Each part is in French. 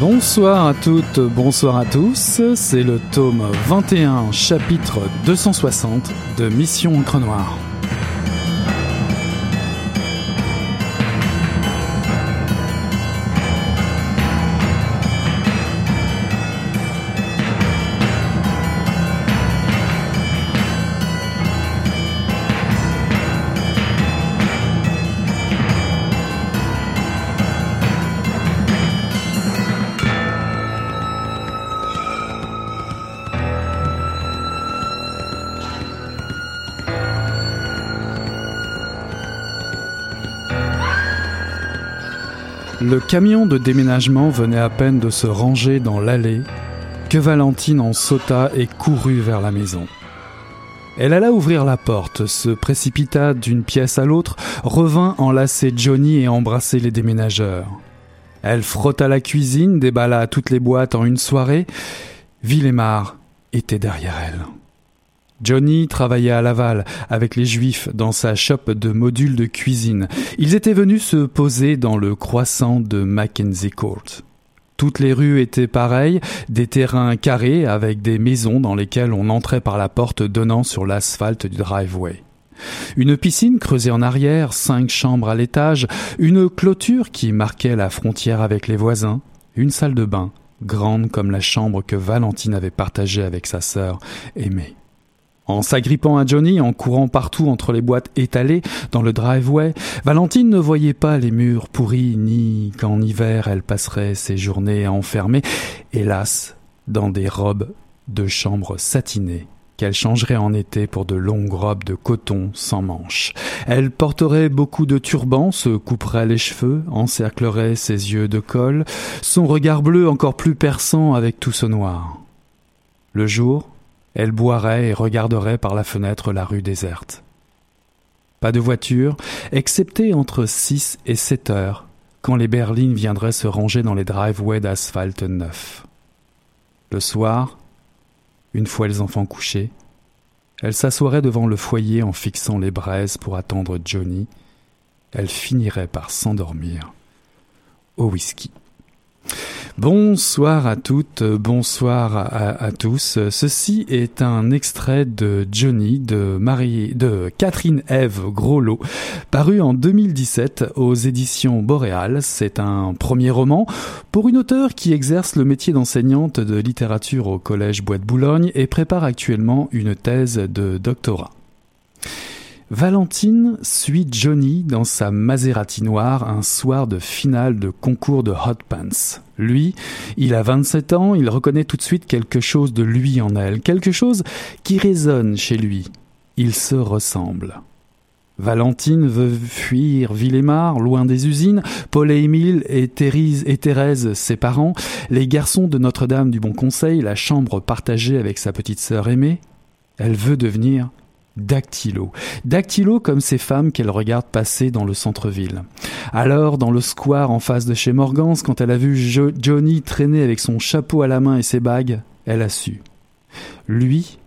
Bonsoir à toutes, bonsoir à tous, c'est le tome 21, chapitre 260 de Mission Encre Noire. Le camion de déménagement venait à peine de se ranger dans l'allée que Valentine en sauta et courut vers la maison. Elle alla ouvrir la porte, se précipita d'une pièce à l'autre, revint enlacer Johnny et embrasser les déménageurs. Elle frotta la cuisine, déballa toutes les boîtes en une soirée. Villemar était derrière elle. Johnny travaillait à Laval avec les Juifs dans sa shop de modules de cuisine. Ils étaient venus se poser dans le croissant de Mackenzie Court. Toutes les rues étaient pareilles, des terrains carrés avec des maisons dans lesquelles on entrait par la porte donnant sur l'asphalte du driveway. Une piscine creusée en arrière, cinq chambres à l'étage, une clôture qui marquait la frontière avec les voisins, une salle de bain, grande comme la chambre que Valentine avait partagée avec sa sœur aimée. En s'agrippant à Johnny, en courant partout entre les boîtes étalées dans le driveway, Valentine ne voyait pas les murs pourris, ni qu'en hiver elle passerait ses journées enfermée, hélas, dans des robes de chambre satinées qu'elle changerait en été pour de longues robes de coton sans manches. Elle porterait beaucoup de turbans, se couperait les cheveux, encerclerait ses yeux de colle, son regard bleu encore plus perçant avec tout ce noir. Le jour, elle boirait et regarderait par la fenêtre la rue déserte. Pas de voiture, excepté entre six et sept heures, quand les berlines viendraient se ranger dans les driveways d'asphalte neufs. Le soir, une fois les enfants couchés, elle s'assoirait devant le foyer en fixant les braises pour attendre Johnny. Elle finirait par s'endormir au whisky. Bonsoir à toutes, bonsoir à, tous. Ceci est un extrait de Johnny de Marie, de Catherine Eve Groslot, paru en 2017 aux éditions Boréal. C'est un premier roman pour une auteure qui exerce le métier d'enseignante de littérature au collège Bois de Boulogne et prépare actuellement une thèse de doctorat. Valentine suit Johnny dans sa Maserati noire un soir de finale de concours de hot pants. Lui, il a 27 ans, il reconnaît tout de suite quelque chose de lui en elle, quelque chose qui résonne chez lui. Il se ressemble. Valentine veut fuir Villemar, loin des usines, Paul et Émile et Thérèse, et Thérèse, ses parents, les garçons de Notre-Dame du Bon Conseil, la chambre partagée avec sa petite sœur aimée. Elle veut devenir Dactylo. Dactylo comme ces femmes qu'elle regarde passer dans le centre-ville. Alors, dans le square en face de chez Morgans, quand elle a vu Johnny traîner avec son chapeau à la main et ses bagues, elle a su. Lui,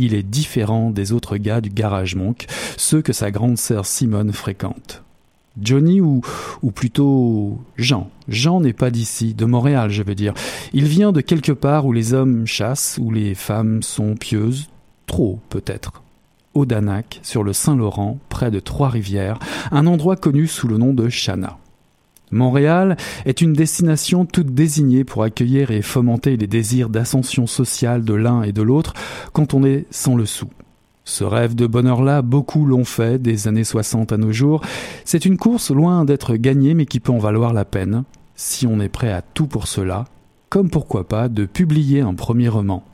Il est différent des autres gars du Garage Monk, ceux que sa grande sœur Simone fréquente. Johnny ou, ou plutôt Jean. Jean n'est pas d'ici, de Montréal je veux dire. Il vient de quelque part où les hommes chassent, où les femmes sont pieuses, trop peut-être. Sur le Saint-Laurent, près de Trois-Rivières, un endroit connu sous le nom de Chana. Montréal est une destination toute désignée pour accueillir et fomenter les désirs d'ascension sociale de l'un et de l'autre quand on est sans le sou. Ce rêve de bonheur-là, beaucoup l'ont fait des années 60 à nos jours. C'est une course loin d'être gagnée mais qui peut en valoir la peine, si on est prêt à tout pour cela, comme pourquoi pas de publier un premier roman.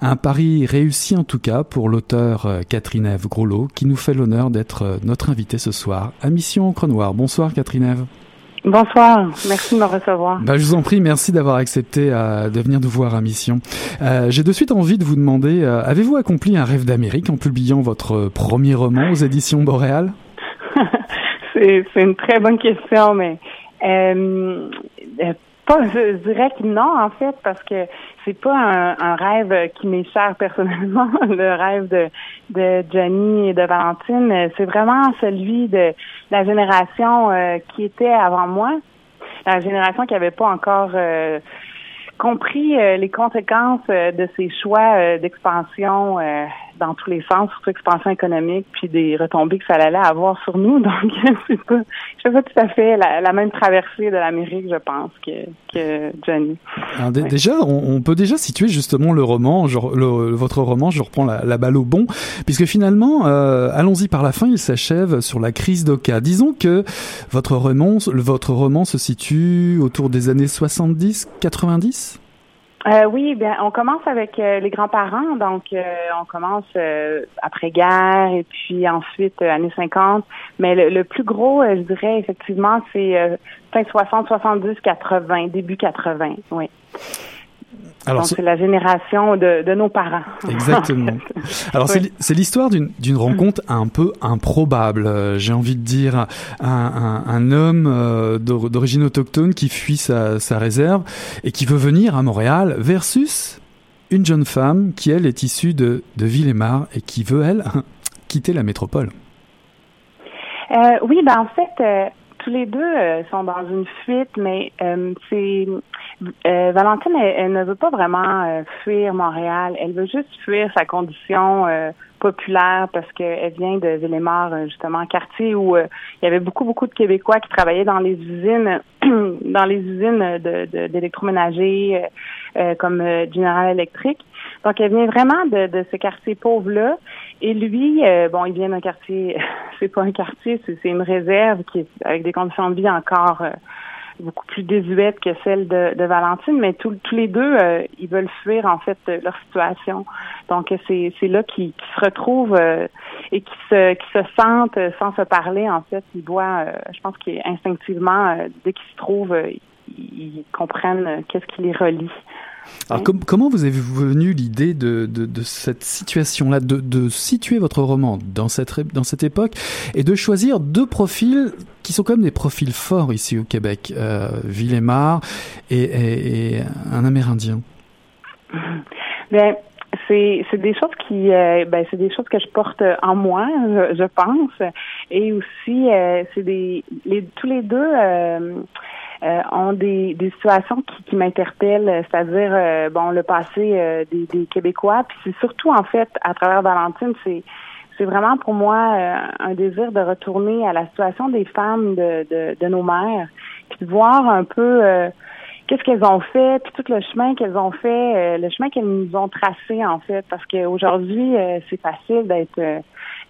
Un pari réussi en tout cas pour l'auteur euh, Catherine Eve Grolot qui nous fait l'honneur d'être euh, notre invitée ce soir à Mission Encre Noire. Bonsoir Catherine Eve. Bonsoir, merci de me recevoir. Bah, je vous en prie, merci d'avoir accepté euh, de venir nous voir à Mission. Euh, J'ai de suite envie de vous demander, euh, avez-vous accompli un rêve d'Amérique en publiant votre premier roman aux éditions Boréal? C'est une très bonne question, mais pas, je dirais que non, en fait, parce que c'est pas un, rêve qui m'est cher personnellement, le rêve de, de Jenny et de Valentine. C'est vraiment celui de la génération euh, qui était avant moi, la génération qui n'avait pas encore euh, compris euh, les conséquences de ces choix d'expansion dans tous les sens, surtout expansion économique, puis des retombées que ça allait avoir sur nous. Donc, c'est pas, je pas tout à fait la, la même traversée de l'Amérique, je pense, que, que Johnny. Alors, ouais. Déjà, on, on, peut déjà situer justement le roman, genre, le, votre roman, je reprends la, la, balle au bon, puisque finalement, euh, allons-y par la fin, il s'achève sur la crise d'Oka. Disons que votre roman, votre roman se situe autour des années 70, 90 euh, oui, bien, on commence avec euh, les grands-parents, donc euh, on commence euh, après-guerre et puis ensuite euh, années 50. Mais le, le plus gros, je dirais effectivement, c'est fin 60, 70, 80, début 80, oui. Alors, Donc, c'est la génération de, de, nos parents. Exactement. Alors, oui. c'est l'histoire d'une rencontre un peu improbable, euh, j'ai envie de dire. Un, un, un homme euh, d'origine autochtone qui fuit sa, sa, réserve et qui veut venir à Montréal versus une jeune femme qui, elle, est issue de, de Villemar et qui veut, elle, quitter la métropole. Euh, oui, ben en fait, tous les deux euh, sont dans une fuite, mais c'est euh, Valentine, elle, ne veut pas vraiment euh, fuir Montréal. Elle veut juste fuir sa condition euh, populaire parce qu'elle vient de Villemort, justement, un quartier où il y avait beaucoup, beaucoup de Québécois qui travaillaient dans les usines, dans les usines de, d'électroménager comme General Electric. Donc, elle vient vraiment de, de ce quartier pauvre-là. Et lui, bon, il vient d'un quartier, c'est pas un quartier, c'est une réserve qui est avec des conditions de vie encore beaucoup plus désuètes que celle de, de Valentine, mais tous les deux, euh, ils veulent fuir en fait leur situation. Donc c'est là qu'ils qu se retrouvent et qui se qui se sentent sans se parler en fait. Ils voient, je pense qu'instinctivement, dès qu'ils se trouvent, ils comprennent qu'est-ce qui les relie. Alors com comment vous avez venu l'idée de, de, de, cette situation-là, de, de, situer votre roman dans cette, dans cette époque et de choisir deux profils qui sont comme des profils forts ici au Québec, euh, Villemar et, et, et, un Amérindien? Bien, c'est des choses qui euh, ben c'est des choses que je porte en moi je, je pense. Et aussi euh, c'est des les tous les deux euh, euh, ont des, des situations qui, qui m'interpellent, c'est-à-dire euh, bon le passé euh, des, Québécois, puis c'est surtout en fait à travers Valentine, c'est c'est vraiment pour moi euh, un désir de retourner à la situation des femmes de, de, nos mères, puis de voir un peu euh, qu'est-ce qu'elles ont fait, puis tout le chemin qu'elles ont fait, le chemin qu'elles nous ont tracé en fait, parce qu'aujourd'hui c'est facile d'être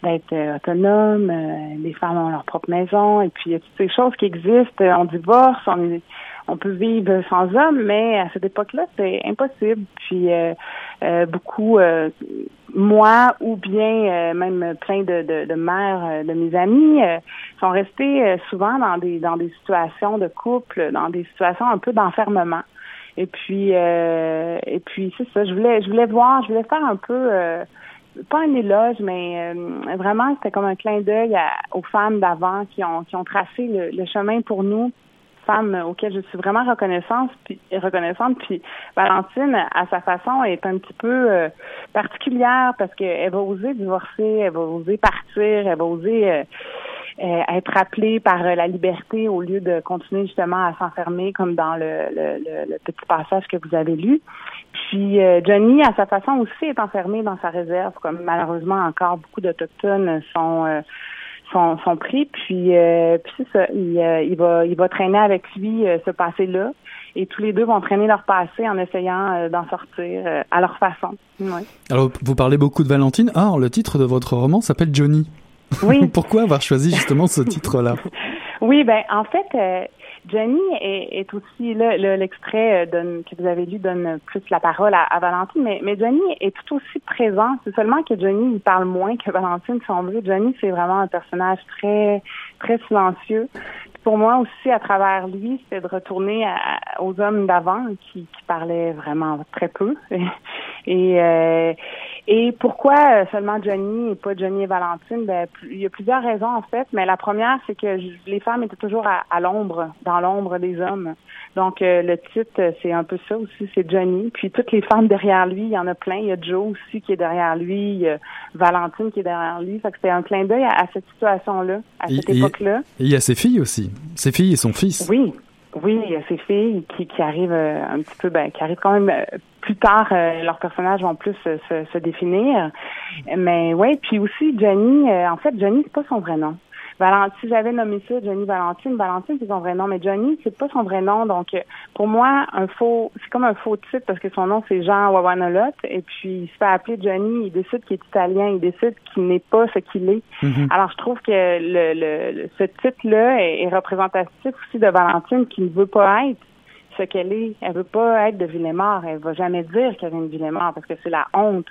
d'être euh, autonome, euh, les femmes ont leur propre maison, et puis il y a toutes ces choses qui existent. On divorce, on, peut vivre sans homme, mais à cette époque-là, c'est impossible. Puis euh, euh, beaucoup, euh, moi ou bien même plein de, de, de mères de mes amis sont restés souvent dans des dans des situations de couple, dans des situations un peu d'enfermement. Et puis et puis c'est ça. Je voulais je voulais voir, je voulais faire un peu pas un éloge, mais euh, vraiment, c'était comme un clin d'œil aux femmes d'avant qui ont, qui ont tracé le, le, chemin pour nous femmes auxquelles je suis vraiment reconnaissante. Puis, reconnaissante. Puis Valentine, à sa façon, est un petit peu euh, particulière parce qu'elle va oser divorcer, elle va oser partir, elle va oser euh, euh, être appelée par la liberté au lieu de continuer justement à s'enfermer comme dans le, le, le, petit passage que vous avez lu. Puis Johnny, à sa façon aussi, est enfermé dans sa réserve, comme malheureusement encore beaucoup d'Autochtones sont sont, pris. Puis, euh, puis c'est ça, il, euh, il, va, il va traîner avec lui euh, ce passé-là. Et tous les deux vont traîner leur passé en essayant d'en sortir à leur façon. Alors, vous parlez beaucoup de Valentine. Or, le titre de votre roman s'appelle Johnny. Oui. Pourquoi avoir choisi justement ce titre-là? oui, ben en fait, Jenny est, aussi là, l'extrait euh, que vous avez lu donne plus la parole à, Valentine, mais, mais Johnny est tout aussi présent. C'est seulement que Johnny parle moins que Valentine, si on veut. Johnny, c'est vraiment un personnage très très silencieux. Pour moi aussi, à travers lui, c'était de retourner aux hommes d'avant qui, qui parlaient vraiment très peu. et euh, et pourquoi euh, seulement Johnny et pas Johnny et Valentine? Ben, il y a plusieurs raisons en fait, mais la première, c'est que les femmes étaient toujours à, l'ombre, dans l'ombre des hommes. Donc euh, le titre, c'est un peu ça aussi, c'est Johnny. Puis toutes les femmes derrière lui, il y en a plein. Il y a Joe aussi qui est derrière lui, il y a Valentine qui est derrière lui. Fait que c'était un clin d'œil à, cette situation-là, à cette époque-là. Et il y a ses filles aussi, ses filles et son fils. Oui, oui, il y a ces filles qui, qui arrivent euh, un petit peu, ben, qui arrivent quand même euh, plus tard. Euh, leurs personnages vont plus se, se définir. Mais oui, puis aussi Jenny. en fait, Jenny c'est pas son vrai nom. Valentine, si j'avais nommé ça Johnny Valentine, Valentine c'est son vrai nom, mais Johnny c'est pas son vrai nom. Donc euh, pour moi, un faux, c'est comme un faux titre parce que son nom c'est Jean Wawanolot et puis il se fait appeler Johnny. Il décide qu'il est italien, il décide qu'il n'est pas ce qu'il est. Mm-hmm. Alors je trouve que le, le, ce titre-là est, est représentatif aussi de Valentine qui ne veut pas être ce qu'elle est. Elle veut pas être de Villemort. Elle va jamais dire qu'elle vient de Villemort parce que c'est la honte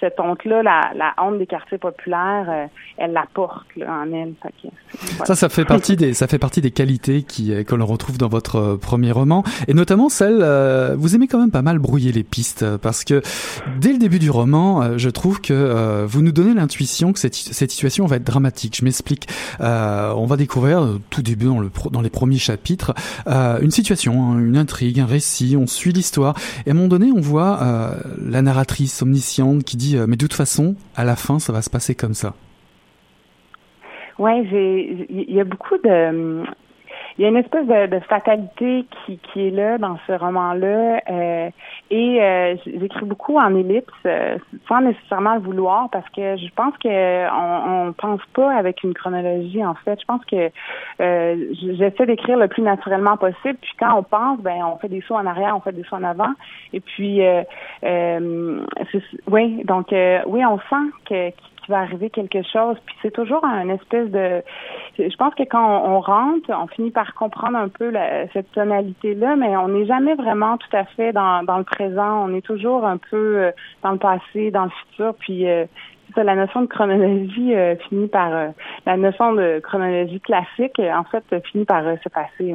cette honte-là, la, honte des quartiers populaires, euh, elle la porte en elle. Ça, ça fait partie des, qualités qui euh, que l'on retrouve dans votre euh, premier roman, et notamment celle, vous aimez quand même pas mal brouiller les pistes, parce que dès le début du roman, je trouve que vous nous donnez l'intuition que cette, situation va être dramatique. Je m'explique. on va découvrir tout début dans dans les premiers chapitres une situation, hein, une intrigue, un récit. On suit l'histoire, et à un moment donné, on voit la narratrice omnisciente qui dit euh, mais de toute façon, à la fin, ça va se passer comme ça. Ouais, il y a beaucoup de il y a une espèce de, fatalité qui, qui est là dans ce roman-là. Euh, et euh, j'écris beaucoup en ellipse, euh, sans nécessairement le vouloir, parce que je pense que on, on pense pas avec une chronologie. En fait, je pense que euh, j'essaie d'écrire le plus naturellement possible. Puis quand on pense, ben on fait des sauts en arrière, on fait des sauts en avant. Et puis, oui, donc oui, on sent que qu'il va arriver quelque chose. Puis c'est toujours un espèce de je pense que quand on, rentre, on finit par comprendre un peu cette tonalité-là, mais on n'est jamais vraiment tout à fait dans, dans le présent. On est toujours un peu euh, dans le passé, dans le futur. Puis euh, la notion de chronologie euh, finit par euh, la notion de chronologie classique euh, en fait finit par se passer.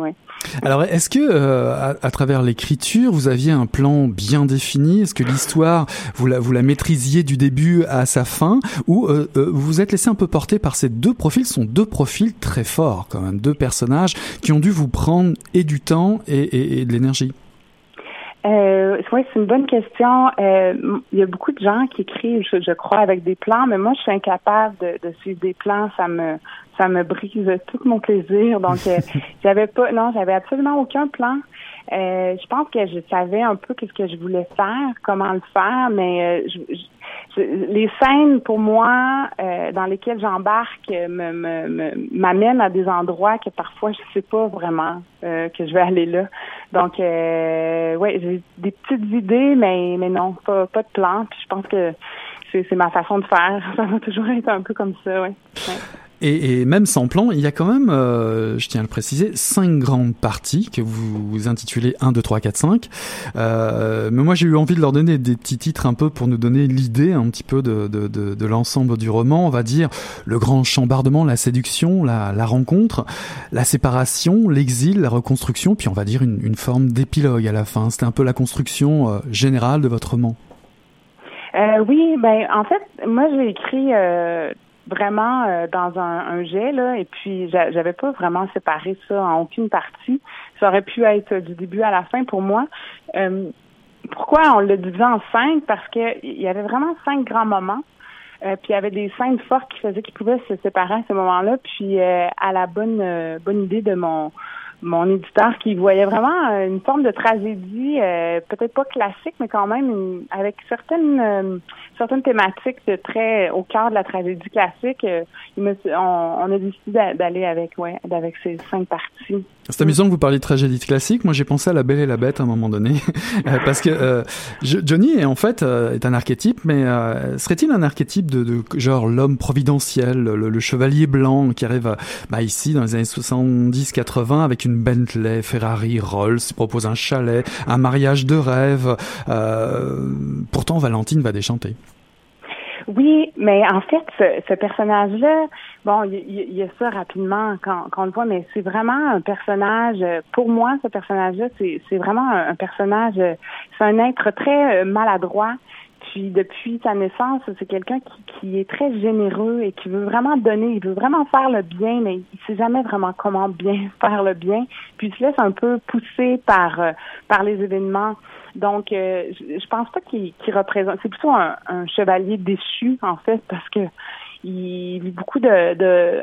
Alors est-ce que à, travers l'écriture vous aviez un plan bien défini? Est-ce que l'histoire vous la vous la maîtrisiez du début à sa fin? Ou vous vous êtes laissé un peu porter par ces deux profils? Ce sont deux profils très forts quand même, deux personnages qui ont dû vous prendre et du temps et de l'énergie. Euh, oui, c'est une bonne question. Euh, il y a beaucoup de gens qui écrivent, je, crois, avec des plans, mais moi, je suis incapable de, de suivre des plans. Ça me, ça me brise tout mon plaisir. Donc, euh, j'avais pas, non, j'avais absolument aucun plan. Euh, je pense que je savais un peu qu'est-ce que je voulais faire, comment le faire, mais euh, je, les scènes pour moi euh, dans lesquelles j'embarque me, me, m'amènent à des endroits que parfois je sais pas vraiment euh, que je vais aller là. Donc euh, ouais, j'ai des petites idées, mais mais non, pas pas de plan. Puis je pense que c'est, ma façon de faire. Ça va toujours être un peu comme ça, ouais. Et, et, même sans plan, il y a quand même, euh, je tiens à le préciser, cinq grandes parties que vous, vous intitulez 1, 2, 3, 4, 5. Euh, mais moi, j'ai eu envie de leur donner des petits titres un peu pour nous donner l'idée un petit peu de, de, de, de l'ensemble du roman. On va dire le grand chambardement, la séduction, la, la rencontre, la séparation, l'exil, la reconstruction, puis on va dire une, une forme d'épilogue à la fin. C'était un peu la construction euh, générale de votre roman. Euh, oui, ben en fait, moi j'ai écrit euh, vraiment euh, dans un, un, jet là et puis j'avais pas vraiment séparé ça en aucune partie ça aurait pu être du début à la fin pour moi. pourquoi on l'a divisé en cinq? Parce que il y avait vraiment cinq grands moments. puis il y avait des scènes fortes qui faisaient qu'ils pouvaient se séparer à ce moment-là. Puis à la bonne bonne idée de mon mon éditeur qui voyait vraiment euh, une forme de tragédie, euh, peut-être pas classique, mais quand même avec certaines euh, certaines thématiques de très au cœur de la tragédie classique. il me, on, a décidé d'aller avec ouais, avec ces cinq parties. C'est amusant que vous parliez de tragédie classique. Moi, j'ai pensé à La Belle et la Bête à un moment donné, parce que Johnny est en fait est un archétype, mais serait-il un archétype de, de genre l'homme providentiel, le, chevalier blanc qui arrive bah, ici dans les années 70-80 avec une Bentley, Ferrari, Rolls, propose un chalet, un mariage de rêve. Euh, pourtant, Valentine va déchanter. Oui, mais en fait, ce, personnage-là, bon, il y, a ça rapidement quand, on le voit, mais c'est vraiment un personnage, pour moi, ce personnage-là, c'est vraiment un, personnage, c'est un être très maladroit puis depuis sa naissance, c'est quelqu'un qui, qui, est très généreux et qui veut vraiment donner, il veut vraiment faire le bien, mais il sait jamais vraiment comment bien faire le bien. Puis il se laisse un peu pousser par euh, par les événements. Donc, euh, je, je pense pas qu'il représente. C'est plutôt un, un, chevalier déchu en fait, parce que il vit beaucoup de, de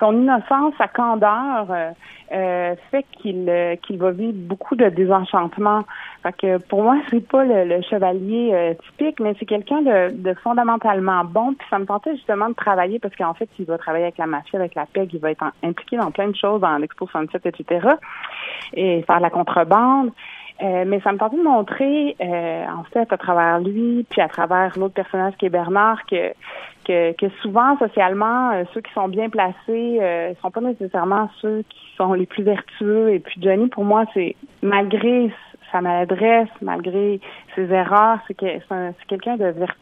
son innocence, sa candeur euh, euh fait qu'il euh, qu'il va vivre beaucoup de désenchantement. Fait que pour moi, c'est pas le, chevalier euh, typique, mais c'est quelqu'un de, de, fondamentalement bon. Puis ça me tentait justement de travailler parce qu'en fait, il va travailler avec la mafia, avec la PEG, il va être impliqué dans plein de choses, dans l'Expo 67, etc. Et faire la contrebande. Euh, mais ça me tentait de montrer, euh, en fait, à travers lui, puis à travers l'autre personnage qui est Bernard, que, que, que souvent, socialement, euh, ceux qui sont bien placés ne sont pas nécessairement ceux qui sont les plus vertueux. Et puis Johnny, pour moi, c'est malgré sa maladresse, malgré ses erreurs, c'est que c'est quelqu'un de vertueux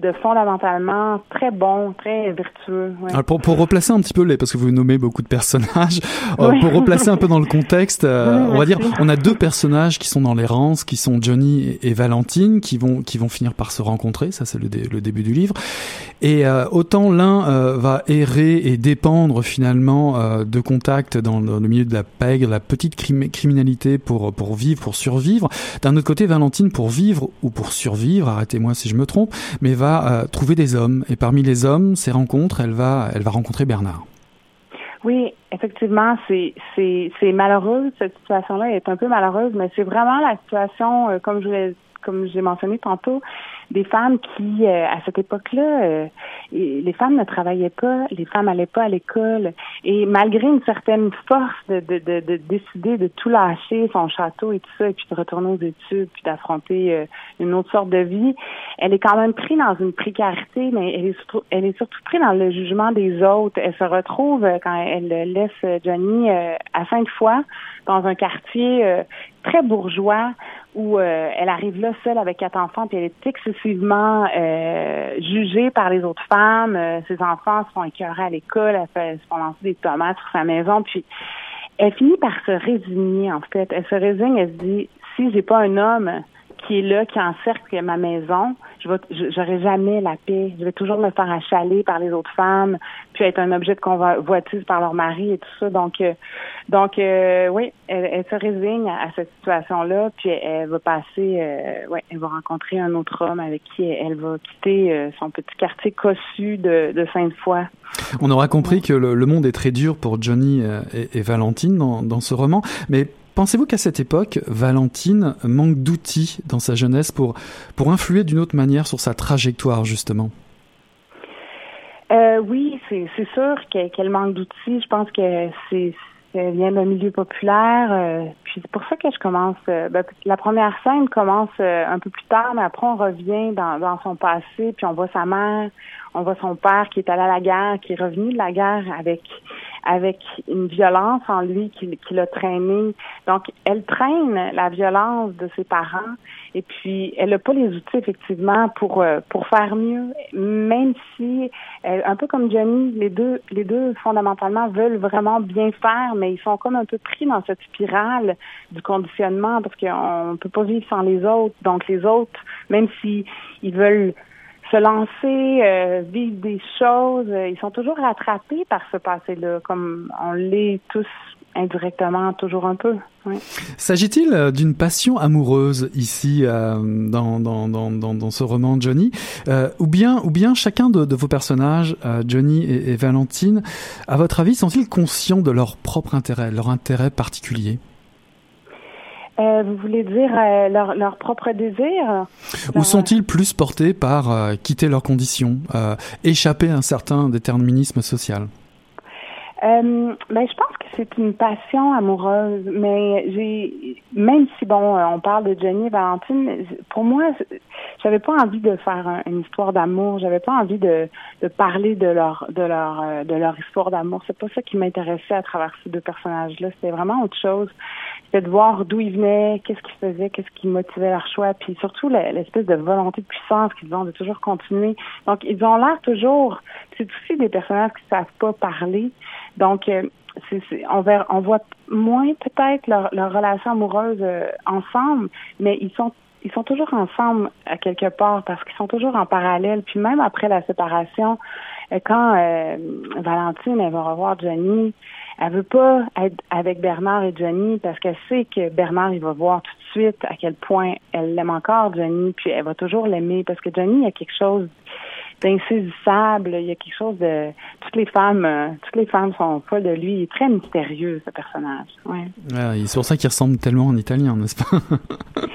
de fondamentalement très bon, très vertueux. pour, pour replacer un petit peu les, parce que vous nommez beaucoup de personnages, euh, pour replacer un peu dans le contexte, euh, on va dire, on a deux personnages qui sont dans l'errance, qui sont Johnny et Valentine, qui vont qui vont finir par se rencontrer. Ça, c'est le, le, début du livre. Et euh, autant l'un va errer et dépendre finalement de contacts dans, le milieu de la pègre, la petite criminalité pour pour vivre, pour survivre. D'un autre côté, Valentine pour vivre ou pour survivre, arrêtez-moi si je me trompe, mais va euh, trouver des hommes. Et parmi les hommes, ces rencontres, elle va, elle va rencontrer Bernard. Oui, effectivement, c'est malheureux cette situation-là est un peu malheureuse, mais c'est vraiment la situation, euh, comme je comme j'ai mentionné tantôt, des femmes qui, euh, à cette époque-là, euh, les femmes ne travaillaient pas, les femmes n'allaient pas à l'école. Et malgré une certaine force de, de, de, de, décider de tout lâcher, son château et tout ça, et puis de retourner aux études, puis d'affronter euh, une autre sorte de vie, elle est quand même prise dans une précarité, mais elle est, surtout, elle est surtout prise dans le jugement des autres. Elle se retrouve, quand elle laisse Johnny à cinq fois dans un quartier très bourgeois où euh, elle arrive là seule avec quatre enfants, puis elle est excessivement euh, jugée par les autres femmes. Euh, ses enfants se font écœurer à l'école, elle fait, se font lancer des tomates sur sa maison, puis elle finit par se résigner, en fait. Elle se résigne, elle se dit, si j'ai pas un homme qui est là, qui encercle ma maison, je vais, j'aurai jamais la paix. Je vais toujours me faire achaler par les autres femmes, puis être un objet de convoitise par leur mari et tout ça. Donc, euh, donc, euh, oui, elle, se résigne à, cette situation-là, puis elle, va passer, euh, elle va rencontrer un autre homme avec qui elle, va quitter son petit quartier cossu de, Sainte-Foy. On aura compris que le, monde est très dur pour Johnny et, et Valentine dans, dans ce roman, mais Pensez-vous qu'à cette époque, Valentine manque d'outils dans sa jeunesse pour, pour influer d'une autre manière sur sa trajectoire, justement? Euh, oui, c'est sûr qu'elle manque d'outils. Je pense que c'est vient d'un milieu populaire. Euh, puis c'est pour ça que je commence. Euh, ben, la première scène commence un peu plus tard, mais après on revient dans, dans son passé, puis on voit sa mère, on voit son père qui est allé à la guerre, qui est revenu de la guerre avec avec une violence en lui qui, l'a traîné. Donc, elle traîne la violence de ses parents et puis elle n'a pas les outils effectivement pour euh, pour faire mieux, même si euh, un peu comme Johnny, les deux les deux fondamentalement veulent vraiment bien faire, mais ils sont comme un peu pris dans cette spirale du conditionnement parce qu'on peut pas vivre sans les autres. Donc les autres, même si ils veulent se lancer, euh, vivre des choses. Euh, ils sont toujours rattrapés par ce passé-là, comme on l'est tous indirectement toujours un peu. S'agit-il euh, d'une passion amoureuse ici euh, dans, dans, dans, dans, ce roman Johnny, ou bien ou bien chacun de, vos personnages, Johnny et, Valentine, à votre avis, sont-ils conscients de leur propre intérêt, leur intérêt particulier? Euh, vous voulez dire euh, leur, leur, propre désir? Ou sont-ils plus portés par euh, quitter leurs conditions, échapper à un certain déterminisme social? Euh, ben, je pense que c'est une passion amoureuse, mais j'ai même si bon, on parle de Jenny et Valentine, pour moi, j'avais pas envie de faire une histoire d'amour, j'avais pas envie de, de parler de leur de leur de leur histoire d'amour. C'est pas ça qui m'intéressait à travers ces deux personnages-là. C'était vraiment autre chose de voir d'où ils venaient, qu'est-ce qu'ils faisaient, qu'est-ce qui motivait leur choix, puis surtout l'espèce de volonté de puissance qu'ils ont de toujours continuer. Donc, ils ont l'air toujours, c'est aussi des personnages qui savent pas parler. Donc, euh, on, on voit moins peut-être leur, relation amoureuse euh, ensemble, mais ils sont ils sont toujours ensemble à quelque part parce qu'ils sont toujours en parallèle. Puis même après la séparation, euh, quand Valentine va revoir Jenny, elle veut pas être avec Bernard et Johnny parce qu'elle sait que Bernard, il va voir tout de suite à quel point elle l'aime encore, Johnny, puis elle va toujours l'aimer parce que Johnny, il y a quelque chose d'insaisissable. Il y a quelque chose de toutes les femmes, euh, toutes les femmes sont folles de lui. Il est très mystérieux ce personnage. Ouais. c'est pour ça qu'il ressemble tellement en italien, n'est-ce pas?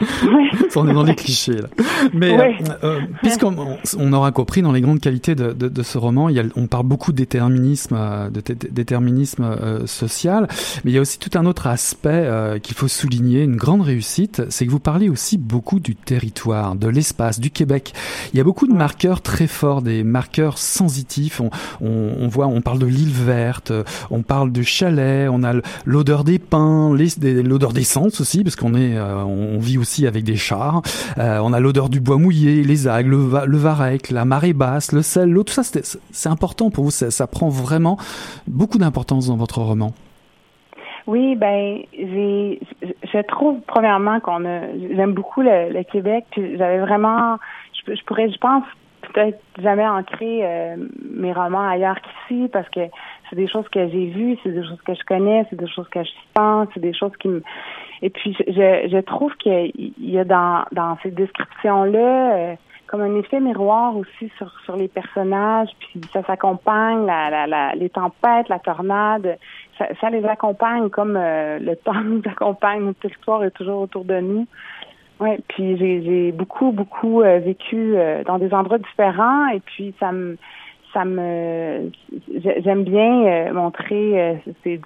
Ouais. On est dans les clichés là. Mais euh, euh, puisqu'on on aura compris dans les grandes qualités de, de, de ce roman, il y a, on parle beaucoup de déterminisme, de déterminisme social, mais il y a aussi tout un autre aspect qu'il faut souligner, une grande réussite, c'est que vous parlez aussi beaucoup du territoire, de l'espace, du Québec. Il y a beaucoup de marqueurs très forts des marqueurs sensitifs. On, on, voit, on parle de l'île verte, on parle du chalet, on a l'odeur des pins, l'odeur d'essence aussi, parce qu'on est, euh, on vit aussi avec des chars. Euh, on a l'odeur du bois mouillé, les algues, le, varech, la marée basse, le sel, l'eau, tout ça, c'est important pour vous. Ça, prend vraiment beaucoup d'importance dans votre roman. Oui, ben je trouve premièrement qu'on a j'aime beaucoup le, Québec, puis j'avais vraiment je, je pourrais je pense peut-être jamais ancré euh, mes romans ailleurs qu'ici parce que c'est des choses que j'ai vues, c'est des choses que je connais, c'est des choses que je pense, c'est des choses qui me et puis je, je trouve qu'il y a dans, dans ces descriptions-là euh, comme un effet miroir aussi sur, sur les personnages, puis ça s'accompagne, la, la, la, les tempêtes, la tornade, ça, ça les accompagne comme euh, le temps nous accompagne, notre territoire est toujours autour de nous. Oui, puis j'ai beaucoup, beaucoup euh, vécu euh, dans des endroits différents et puis ça me ça me j'aime bien euh, montrer ces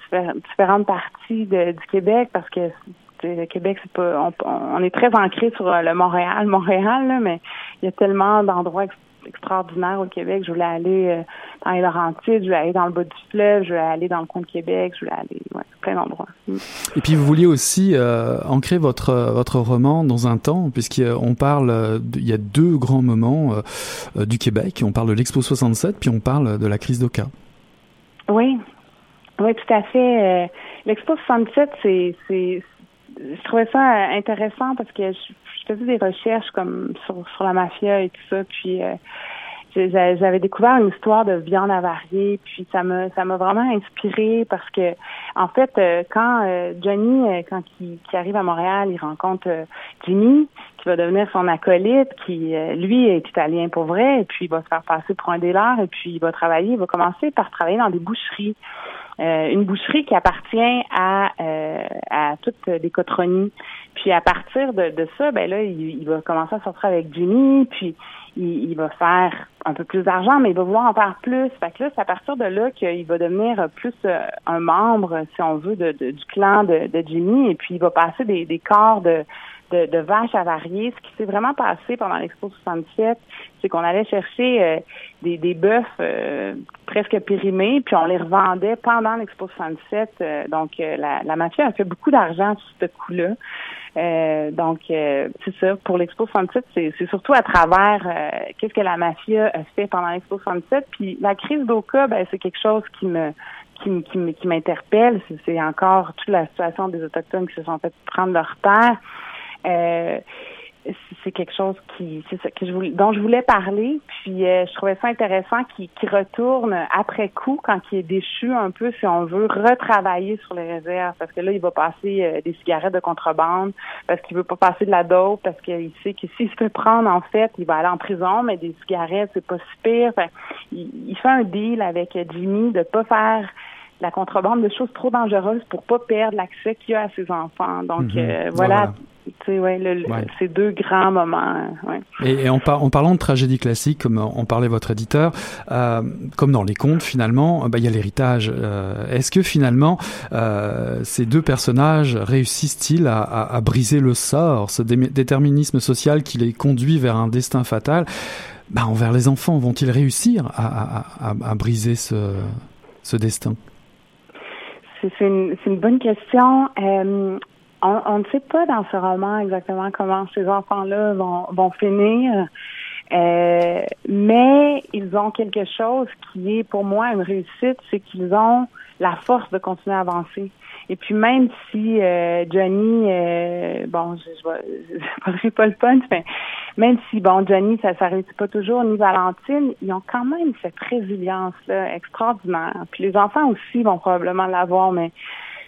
différentes parties de, du Québec parce que le Québec, c'est pas on, est très ancré sur le Montréal, Montréal, là, mais il y a tellement d'endroits extraordinaire au Québec. Je voulais aller euh, dans les Laurentides, je voulais aller dans le bas du fleuve, je voulais aller dans le coin de Québec, je voulais aller ouais, plein d'endroits. Mm. Et puis vous vouliez aussi euh, ancrer votre votre roman dans un temps, puisqu'on parle, euh, il y a deux grands moments du Québec. On parle de l'Expo 67, puis on parle de la crise d'Oka. Oui, oui, tout à fait. L'Expo 67, c'est c'est je trouvais ça intéressant parce que je, je faisais des recherches comme sur, sur la mafia et tout ça, puis euh, j'avais découvert une histoire de viande avariée, puis ça m'a ça m'a vraiment inspiré parce que en fait euh, quand euh, Johnny quand il, qui arrive à Montréal, il rencontre Jimmy qui va devenir son acolyte, qui lui est italien pour vrai, et puis il va se faire passer pour un délire, et puis il va travailler, il va commencer par travailler dans des boucheries. Une boucherie qui appartient à à toutes les cotronies. Puis à partir de, de ça, ben là, il, va commencer à sortir avec Jimmy, puis il, il va faire un peu plus d'argent, mais il va vouloir en faire plus. Fait que là, c'est à partir de là qu'il va devenir plus euh, un membre, si on veut, de, du clan de, de, Jimmy, et puis il va passer des, des corps de, de, de vaches avariées. Ce qui s'est vraiment passé pendant l'Expo 67, c'est qu'on allait chercher euh, des, des bœufs euh, presque périmés, puis on les revendait pendant l'Expo 67. donc, la, la mafia a fait beaucoup d'argent sur ce coup-là. Euh, donc, euh, c'est ça. Pour l'Expo 67, c'est surtout à travers euh, qu'est-ce que la mafia a fait pendant l'Expo 67. Puis la crise d'Oka, ben, c'est quelque chose qui me qui m'interpelle. C'est encore toute la situation des Autochtones qui se sont fait prendre leur terre. C'est quelque chose qui, c'est ça que je voulais, dont je voulais parler. Puis euh, je trouvais ça intéressant qu'il retourne après coup quand il est déchu un peu, si on veut, retravailler sur les réserves. Parce que là, il va passer euh, des cigarettes de contrebande, parce qu'il veut pas passer de la dope, parce qu'il sait que s'il se fait prendre, en fait, il va aller en prison, mais des cigarettes, c'est pas si pire. il, il, fait un deal avec Jimmy de pas faire la contrebande de choses trop dangereuses pour pas perdre l'accès qu'il a à ses enfants. Donc mhm. euh, voilà, ouais, ces deux grands moments. Ouais. Et, en, en, parlant de tragédie classique, comme en parlait votre éditeur, euh, comme dans les contes finalement, bah, il y a l'héritage. Euh, est-ce que finalement ces deux personnages réussissent-ils à, à, briser le sort, ce déterminisme social qui les conduit vers un destin fatal? Bah, envers les enfants, vont-ils réussir à, à, à briser ce, ce destin? C'est une, une, bonne question. Euh, on, ne sait pas dans ce roman exactement comment ces enfants-là vont, vont finir. Euh, mais ils ont quelque chose qui est pour moi une réussite, c'est qu'ils ont la force de continuer à avancer. Et puis même si euh, Johnny, euh, bon, je ne vais pas le punch, mais même si bon Johnny, ça ne réussit pas toujours, ni Valentine, ils ont quand même cette résilience-là extraordinaire. Puis les enfants aussi vont probablement l'avoir, mais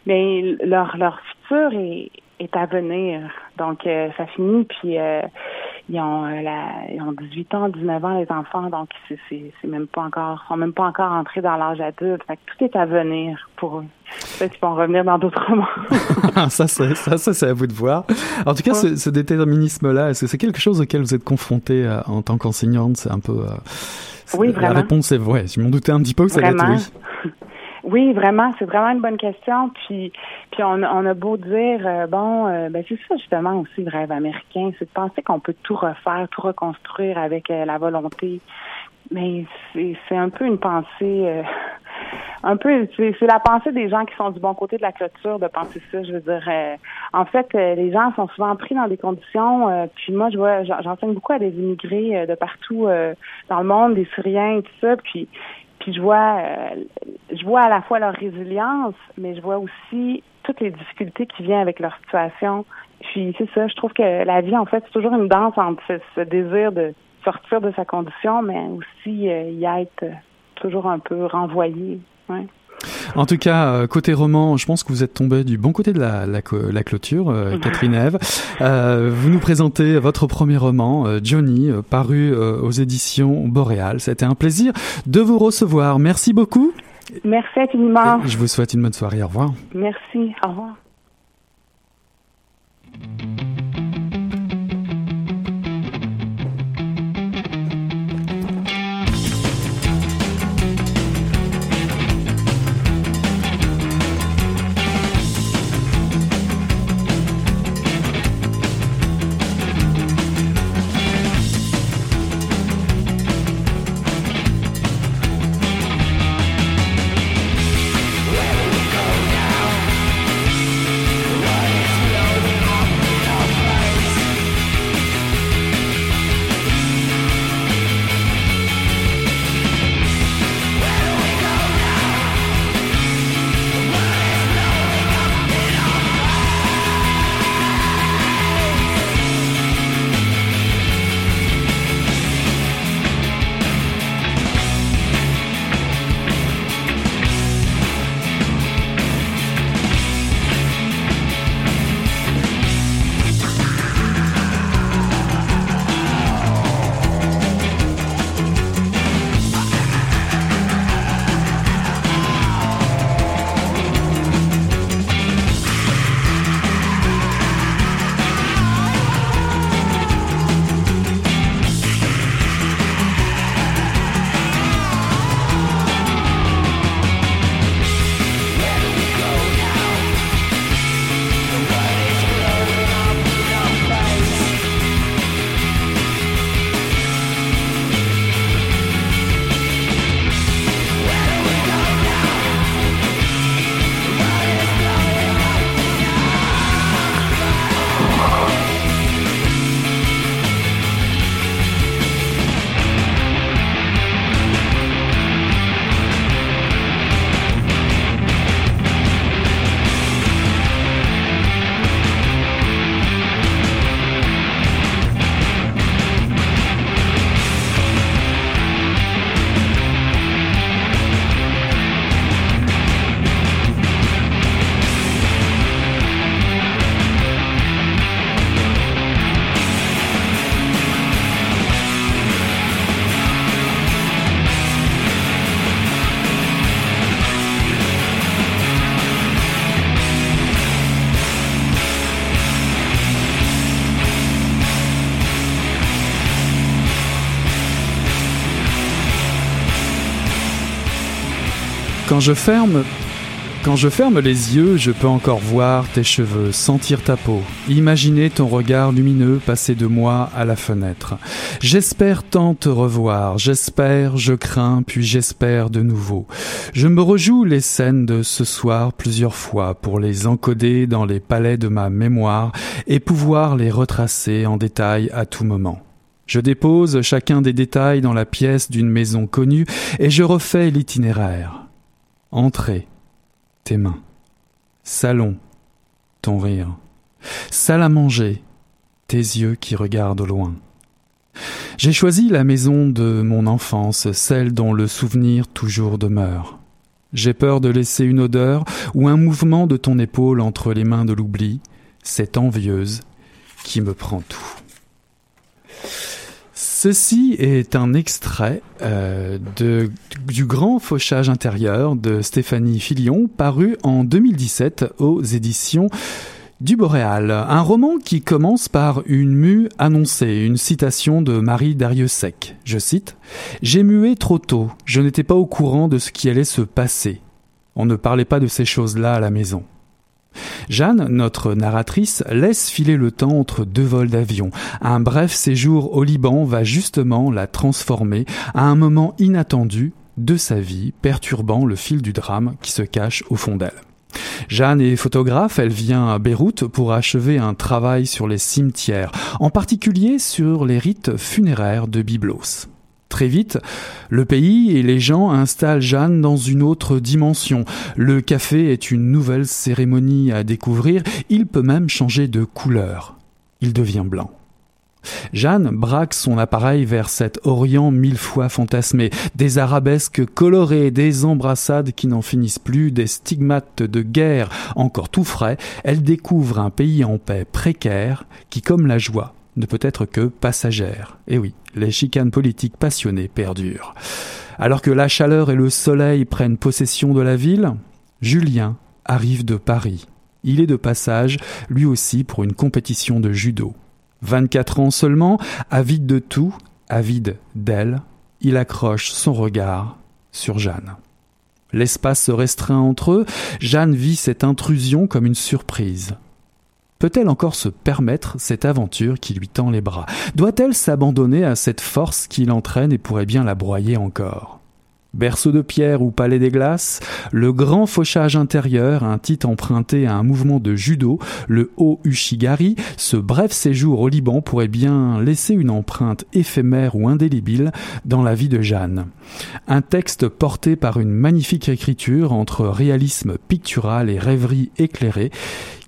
mais leur leur futur est, est à venir. Donc euh, ça finit, puis ils ont la, ils ont 18 ans, 19 ans les enfants, donc c'est c'est même pas encore, sont même pas encore entrés dans l'âge adulte. Fait que tout est à venir pour eux. Peut-être qu'ils vont revenir dans d'autres romans. ça, c'est, ça, ça, c'est à vous de voir. En tout cas, ce, ce déterminisme-là, est-ce que c'est quelque chose auquel vous êtes confronté euh, en tant qu'enseignante? C'est un peu. Euh, oui, vraiment. La réponse est ouais. Je m'en doutais un petit peu que ça allait être oui. Oui, vraiment, c'est vraiment une bonne question. Puis, puis on, on a beau dire, euh, bon, euh, ben c'est ça justement aussi le rêve américain, c'est de penser qu'on peut tout refaire, tout reconstruire avec la volonté. Mais c'est un peu une pensée un peu, c'est la pensée des gens qui sont du bon côté de la clôture de penser ça. Je veux dire, euh, en fait, euh, les gens sont souvent pris dans des conditions. Euh, puis moi, je vois, j'enseigne beaucoup à des immigrés de partout dans le monde, des Syriens et tout ça. Puis, puis je vois, je vois à la fois leur résilience, mais je vois aussi toutes les difficultés qui viennent avec leur situation. Puis c'est ça, je trouve que la vie, en fait, c'est toujours une danse entre ce, désir de sortir de sa condition, mais aussi y être toujours un peu renvoyé. En tout cas, euh, côté roman, je pense que vous êtes tombé du bon côté de la, la, la clôture, euh, Catherine Eve. Euh, vous nous présentez votre premier roman, Johnny, paru aux éditions Boréal. C'était un plaisir de vous recevoir. Merci beaucoup. Merci infiniment. je vous souhaite une bonne soirée. Au revoir. Merci. Au revoir. Quand je ferme quand je ferme les yeux, je peux encore voir tes cheveux, sentir ta peau, imaginer ton regard lumineux passer de moi à la fenêtre. J'espère tant te revoir, j'espère, je crains, puis j'espère de nouveau. Je me rejoue les scènes de ce soir plusieurs fois pour les encoder dans les palais de ma mémoire et pouvoir les retracer en détail à tout moment. Je dépose chacun des détails dans la pièce d'une maison connue et je refais l'itinéraire. Entrée tes mains. Salon, ton rire. Salle à manger, tes yeux qui regardent au loin. J'ai choisi la maison de mon enfance, celle dont le souvenir toujours demeure. J'ai peur de laisser une odeur ou un mouvement de ton épaule entre les mains de l'oubli, cette envieuse qui me prend tout. Ceci est un extrait euh, du Grand Fauchage intérieur de Stéphanie Filion, paru en 2017 aux éditions du Boréal, un roman qui commence par une mue annoncée, une citation de Marie Dariussec. Je cite J'ai mué trop tôt, je n'étais pas au courant de ce qui allait se passer. On ne parlait pas de ces choses-là à la maison. Jeanne, notre narratrice, laisse filer le temps entre deux vols d'avion. Un bref séjour au Liban va justement la transformer à un moment inattendu de sa vie, perturbant le fil du drame qui se cache au fond d'elle. Jeanne est photographe, elle vient à Beyrouth pour achever un travail sur les cimetières, en particulier sur les rites funéraires de Byblos. Très vite, le pays et les gens installent Jeanne dans une autre dimension. Le café est une nouvelle cérémonie à découvrir, il peut même changer de couleur. Il devient blanc. Jeanne braque son appareil vers cet Orient mille fois fantasmé, des arabesques colorées, des embrassades qui n'en finissent plus, des stigmates de guerre encore tout frais, elle découvre un pays en paix précaire qui, comme la joie, ne peut être que passagère. Et oui, les chicanes politiques passionnées perdurent. Alors que la chaleur et le soleil prennent possession de la ville, Julien arrive de Paris. Il est de passage, lui aussi, pour une compétition de judo. 24 ans seulement, avide de tout, avide d'elle, il accroche son regard sur Jeanne. L'espace se restreint entre eux, Jeanne vit cette intrusion comme une surprise. Peut-elle encore se permettre cette aventure qui lui tend les bras? Doit-elle s'abandonner à cette force qui l'entraîne et pourrait bien la broyer encore? Berceau de pierre ou palais des glaces, le grand fauchage intérieur, un titre emprunté à un mouvement de judo, le haut Ushigari, ce bref séjour au Liban pourrait bien laisser une empreinte éphémère ou indélébile dans la vie de Jeanne. Un texte porté par une magnifique écriture entre réalisme pictural et rêverie éclairée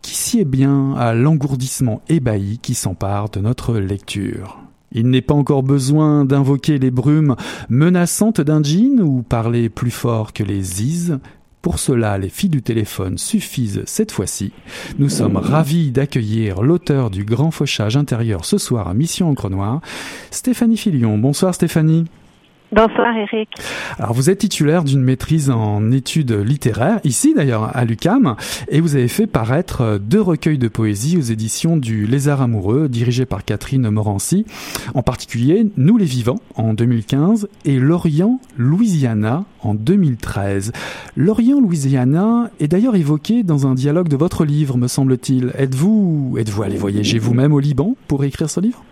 qui sied bien à l'engourdissement ébahi qui s'empare de notre lecture. Il n'est pas encore besoin d'invoquer les brumes menaçantes d'un djinn ou parler plus fort que les ziz. Pour cela, les filles du téléphone suffisent cette fois-ci. Nous sommes ravis d'accueillir l'auteur du Grand Fauchage intérieur ce soir à Mission Encre Noire, Stéphanie Filion. Bonsoir Stéphanie. Bonsoir Eric. Alors vous êtes titulaire d'une maîtrise en études littéraires, ici d'ailleurs à l'UCAM, et vous avez fait paraître deux recueils de poésie aux éditions du Lézard amoureux, dirigés par Catherine Morancy, en particulier Nous les vivants en 2015 et L'Orient Louisiana en 2013. L'Orient Louisiana est d'ailleurs évoqué dans un dialogue de votre livre, me semble-t-il. Êtes-vous êtes-vous allé voyager vous-même au Liban pour écrire ce livre?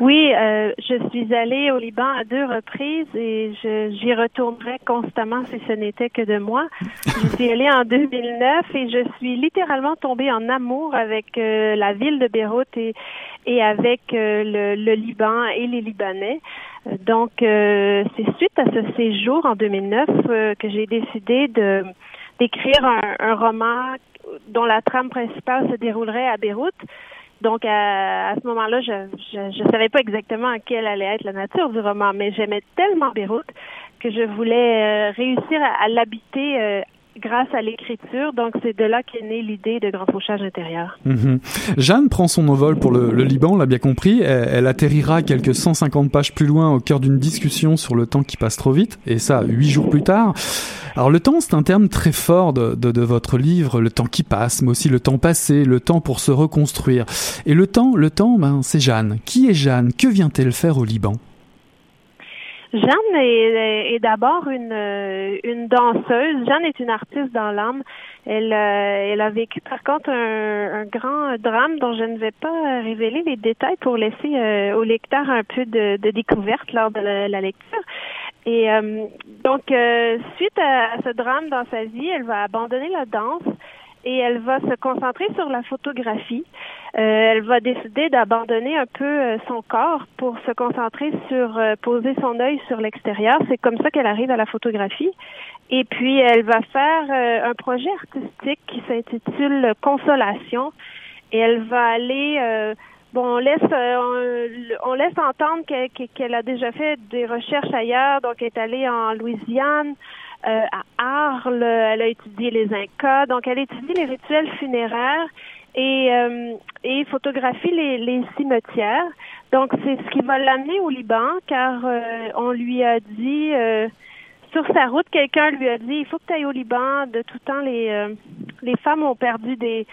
Oui, euh, je suis allée au Liban à deux reprises et j'y retournerai constamment si ce n'était que de moi. Je suis allée en 2009 et je suis littéralement tombée en amour avec euh, la ville de Beyrouth et, et avec euh, le, le, Liban et les Libanais. Donc, c'est suite à ce séjour en 2009 que j'ai décidé de d'écrire un, un roman dont la trame principale se déroulerait à Beyrouth. Donc, à, ce moment-là, je, je, savais pas exactement quelle allait être la nature du roman, mais j'aimais tellement Beyrouth que je voulais euh, réussir à, l'habiter euh, grâce à l'écriture. Donc, c'est de là qu'est née l'idée de Grand Fauchage intérieur. Mhm. Jeanne prend son envol pour le, Liban, on l'a bien compris. Elle, atterrira quelques 150 pages plus loin au cœur d'une discussion sur le temps qui passe trop vite, et ça, huit jours plus tard. Alors, le temps, c'est un terme très fort de, de, votre livre, le temps qui passe, mais aussi le temps passé, le temps pour se reconstruire. Et le temps, le temps, ben, c'est Jeanne. Qui est Jeanne? Que vient-elle faire au Liban? Jeanne est, est d'abord une, une danseuse. Jeanne est une artiste dans l'âme. Elle, elle a vécu par contre un, un, grand drame dont je ne vais pas révéler les détails pour laisser au lecteur un peu de, de découverte lors de la, lecture. Et euh, donc, euh, suite à, ce drame dans sa vie, elle va abandonner la danse et elle va se concentrer sur la photographie. Euh, elle va décider d'abandonner un peu son corps pour se concentrer sur poser son œil sur l'extérieur. C'est comme ça qu'elle arrive à la photographie. Et puis, elle va faire un projet artistique qui s'intitule Consolation. Et elle va aller Bon, on laisse euh, on, laisse entendre qu'elle a déjà fait des recherches ailleurs, donc elle est allée en Louisiane, euh, à Arles, elle a étudié les Incas, donc elle étudie les rituels funéraires et, euh, et photographie les, les cimetières. Donc c'est ce qui va l'amener au Liban, car on lui a dit sur sa route, quelqu'un lui a dit il faut que tu ailles au Liban. De tout temps, les les femmes ont perdu des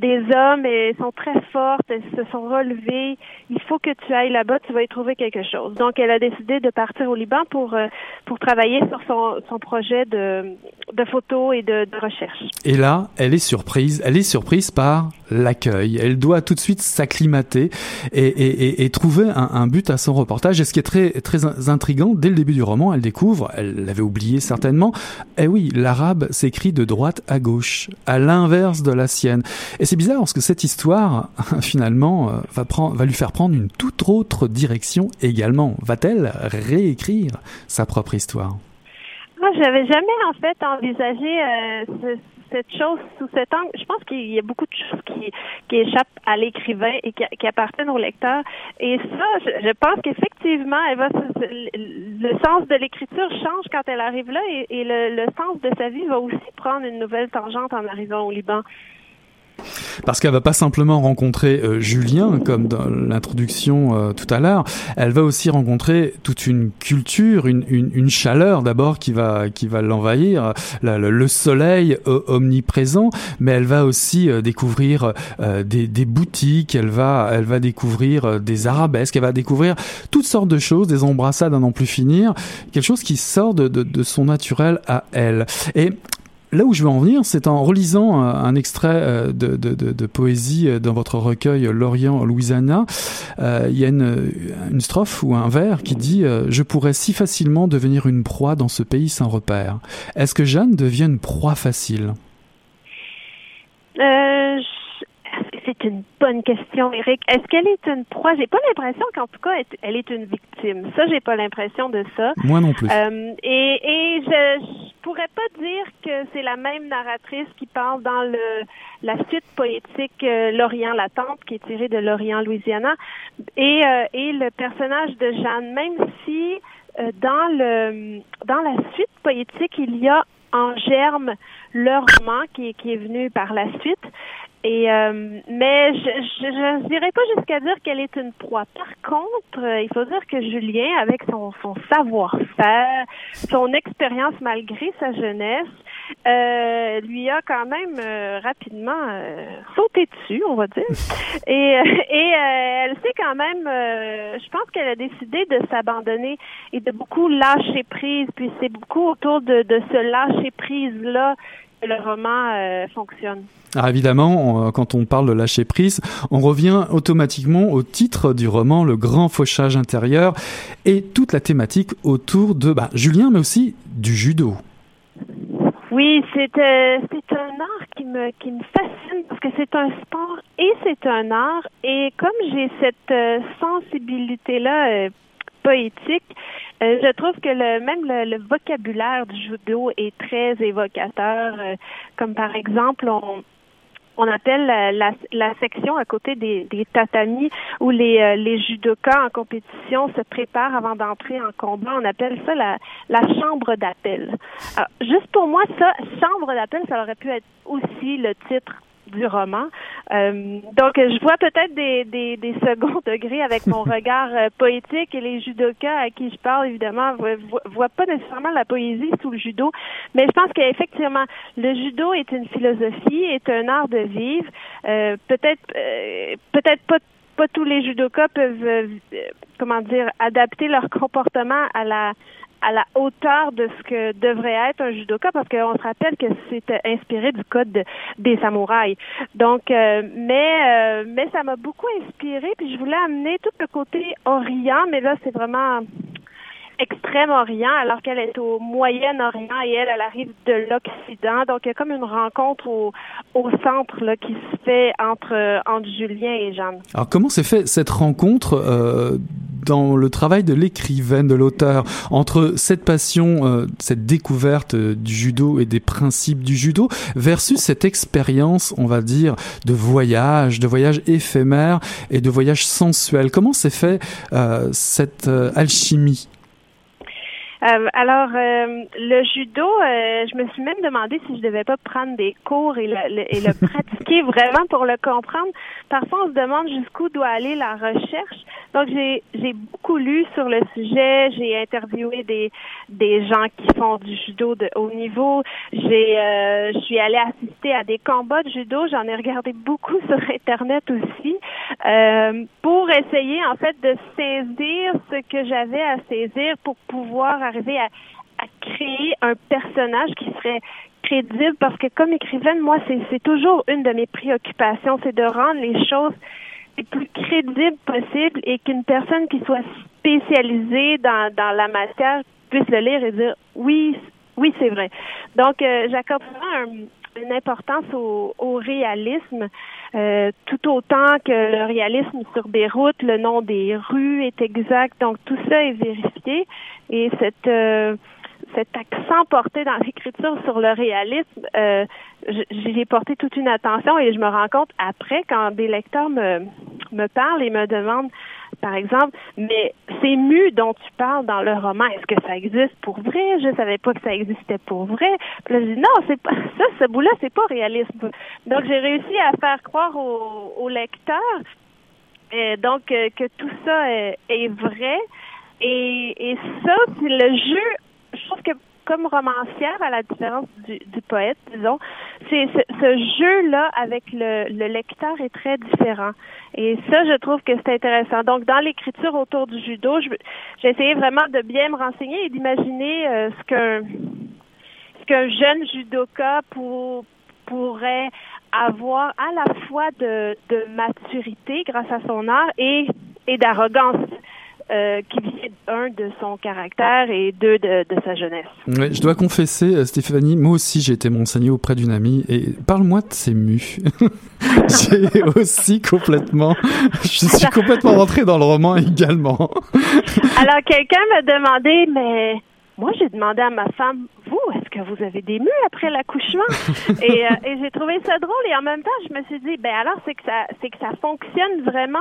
des hommes et sont très fortes, elles se sont relevées. Il faut que tu ailles là-bas, tu vas y trouver quelque chose. Donc, elle a décidé de partir au Liban pour euh, pour travailler sur son, son projet de de photos et de, de recherche. Et là, elle est surprise. Elle est surprise par l'accueil. Elle doit tout de suite s'acclimater et, et, et, trouver un, un, but à son reportage. Et ce qui est très très intrigant, dès le début du roman, elle découvre, elle l'avait oublié certainement, eh oui, l'arabe s'écrit de droite à gauche, à l'inverse de la sienne. C'est bizarre parce que cette histoire, finalement, euh, va, prendre, lui faire prendre une toute autre direction également. Va-t-elle réécrire sa propre histoire? Moi, j'avais jamais en fait envisagé euh, cette chose sous cet angle. Je pense qu'il y a beaucoup de choses qui, qui échappent à l'écrivain et qui, qui, appartiennent au lecteur. Et ça, je, pense qu'effectivement, elle va, le sens de l'écriture change quand elle arrive là et, et le, le sens de sa vie va aussi prendre une nouvelle tangente en arrivant au Liban parce qu'elle va pas simplement rencontrer euh, Julien comme dans l'introduction euh, tout à l'heure, elle va aussi rencontrer toute une culture, une, une, chaleur d'abord qui va qui va l'envahir, le, le, soleil omniprésent, mais elle va aussi euh, découvrir des, des, boutiques, elle va elle va découvrir des arabesques, elle va découvrir toutes sortes de choses, des embrassades à n'en plus finir, quelque chose qui sort de, de, de son naturel à elle. Et là où je veux en venir, c'est en relisant euh, un extrait euh, de, poésie euh, dans votre recueil Lorient Louisiana. Il y a une, strophe ou un vers qui dit Je pourrais si facilement devenir une proie dans ce pays sans repère. Est-ce que Jeanne devient une proie facile? C'est une bonne question, Eric. Est-ce qu'elle est une proie? J'ai pas l'impression qu'en tout cas, elle est une victime. Ça, j'ai pas l'impression de ça. Moi non plus. Euh, et et je, je pourrais pas dire que c'est la même narratrice qui parle dans le la suite poétique euh, L'Orient latente, qui est tirée de L'Orient Louisiana, et, euh, et le personnage de Jeanne, même si euh, dans le dans la suite poétique, il y a en germe le roman qui, qui est venu par la suite. Et euh, mais je, je, dirais pas jusqu'à dire qu'elle est une proie. Par contre, euh, il faut dire que Julien, avec son, son savoir-faire, son expérience malgré sa jeunesse, euh, lui a quand même euh, rapidement sauté dessus, on va dire. Et, et elle sait quand même, je pense qu'elle a décidé de s'abandonner et de beaucoup lâcher prise. Puis c'est beaucoup autour de, de ce lâcher prise là que le roman fonctionne. Alors évidemment, euh, quand on parle de lâcher prise, on revient automatiquement au titre du roman, le grand fauchage intérieur, et toute la thématique autour de bah, Julien, mais aussi du judo. Oui, c'est euh, c'est un art qui me qui me fascine parce que c'est un sport et c'est un art et comme j'ai cette euh, sensibilité là poétique, je trouve que le, même le, vocabulaire du judo est très évocateur. comme par exemple, on, appelle la, section à côté des, tatamis où les, euh, les judokas en compétition se préparent avant d'entrer en combat. On appelle ça la, la chambre d'appel. Juste pour moi, ça, chambre d'appel, ça aurait pu être aussi le titre du roman. Euh, donc, je vois peut-être des, des, des seconds degrés avec mon regard euh, poétique et les judokas à qui je parle, évidemment, voient, voient pas nécessairement la poésie sous le judo, mais je pense qu'effectivement, le judo est une philosophie, est un art de vivre. Euh, peut-être, peut-être pas pas tous les judokas peuvent, comment dire, adapter leur comportement à la à la hauteur de ce que devrait être un judoka parce qu'on se rappelle que c'est inspiré du code des samouraïs. Donc, euh, mais mais ça m'a beaucoup inspiré puis je voulais amener tout le côté orient, mais là c'est vraiment Extrême-Orient, alors qu'elle est au Moyen-Orient et elle, elle arrive de l'Occident. Donc, il y a comme une rencontre au, au centre là, qui se fait entre, entre Julien et Jeanne. Alors, comment s'est fait cette rencontre euh, dans le travail de l'écrivaine, de l'auteur, entre cette passion, euh, cette découverte du judo et des principes du judo, versus cette expérience, on va dire, de voyage, de voyage éphémère et de voyage sensuel? Comment s'est fait euh, cette euh, alchimie? Euh, alors, euh, le judo, euh, je me suis même demandé si je devais pas prendre des cours et le, et le pratiquer vraiment pour le comprendre. Parfois, on se demande jusqu'où doit aller la recherche. Donc, j'ai, j'ai beaucoup lu sur le sujet. J'ai interviewé des, des gens qui font du judo de haut niveau. J'ai, je suis allée assister à des combats de judo. J'en ai regardé beaucoup sur Internet aussi pour essayer, en fait, de saisir ce que j'avais à saisir pour pouvoir arriver à, créer un personnage qui serait crédible parce que comme écrivaine, moi, c'est toujours une de mes préoccupations, c'est de rendre les choses les plus crédibles possibles et qu'une personne qui soit spécialisée dans, dans la matière puisse le lire et dire oui, oui, c'est vrai. Donc, euh, j'accorde vraiment une importance au, au réalisme. Euh, tout autant que le réalisme sur des routes, le nom des rues est exact. Donc tout ça est vérifié et cette euh, cet accent porté dans l'écriture sur le réalisme, euh, j'ai porté toute une attention et je me rends compte après quand des lecteurs me me parlent et me demandent par exemple, mais ces mus dont tu parles dans le roman, est-ce que ça existe pour vrai? Je savais pas que ça existait pour vrai. Puis là, je dis non, c'est pas ça, ce bout-là, c'est pas réaliste. Donc j'ai réussi à faire croire au, au lecteur et donc euh, que tout ça est, est vrai. Et, et ça, c'est le jeu. Je trouve que comme romancière, à la différence du, du poète, disons, c'est ce, jeu-là avec le, le, lecteur est très différent. Et ça, je trouve que c'est intéressant. Donc, dans l'écriture autour du judo, j'ai essayé vraiment de bien me renseigner et d'imaginer euh, ce qu'un jeune judoka pour, pourrait avoir à la fois de, maturité grâce à son art et d'arrogance. Euh, qui vient, un, de son caractère et deux, de, de sa jeunesse. Ouais, je dois confesser, euh, Stéphanie, moi aussi j'ai été m'enseigner auprès d'une amie et parle-moi de ces mus. j'ai aussi complètement, je suis complètement rentré dans le roman également. Alors quelqu'un m'a demandé, mais moi, j'ai demandé à ma femme, vous, est-ce que vous avez des mus après l'accouchement? Et, euh, et j'ai trouvé ça drôle. Et en même temps, je me suis dit, ben alors, c'est que ça, c'est que ça fonctionne vraiment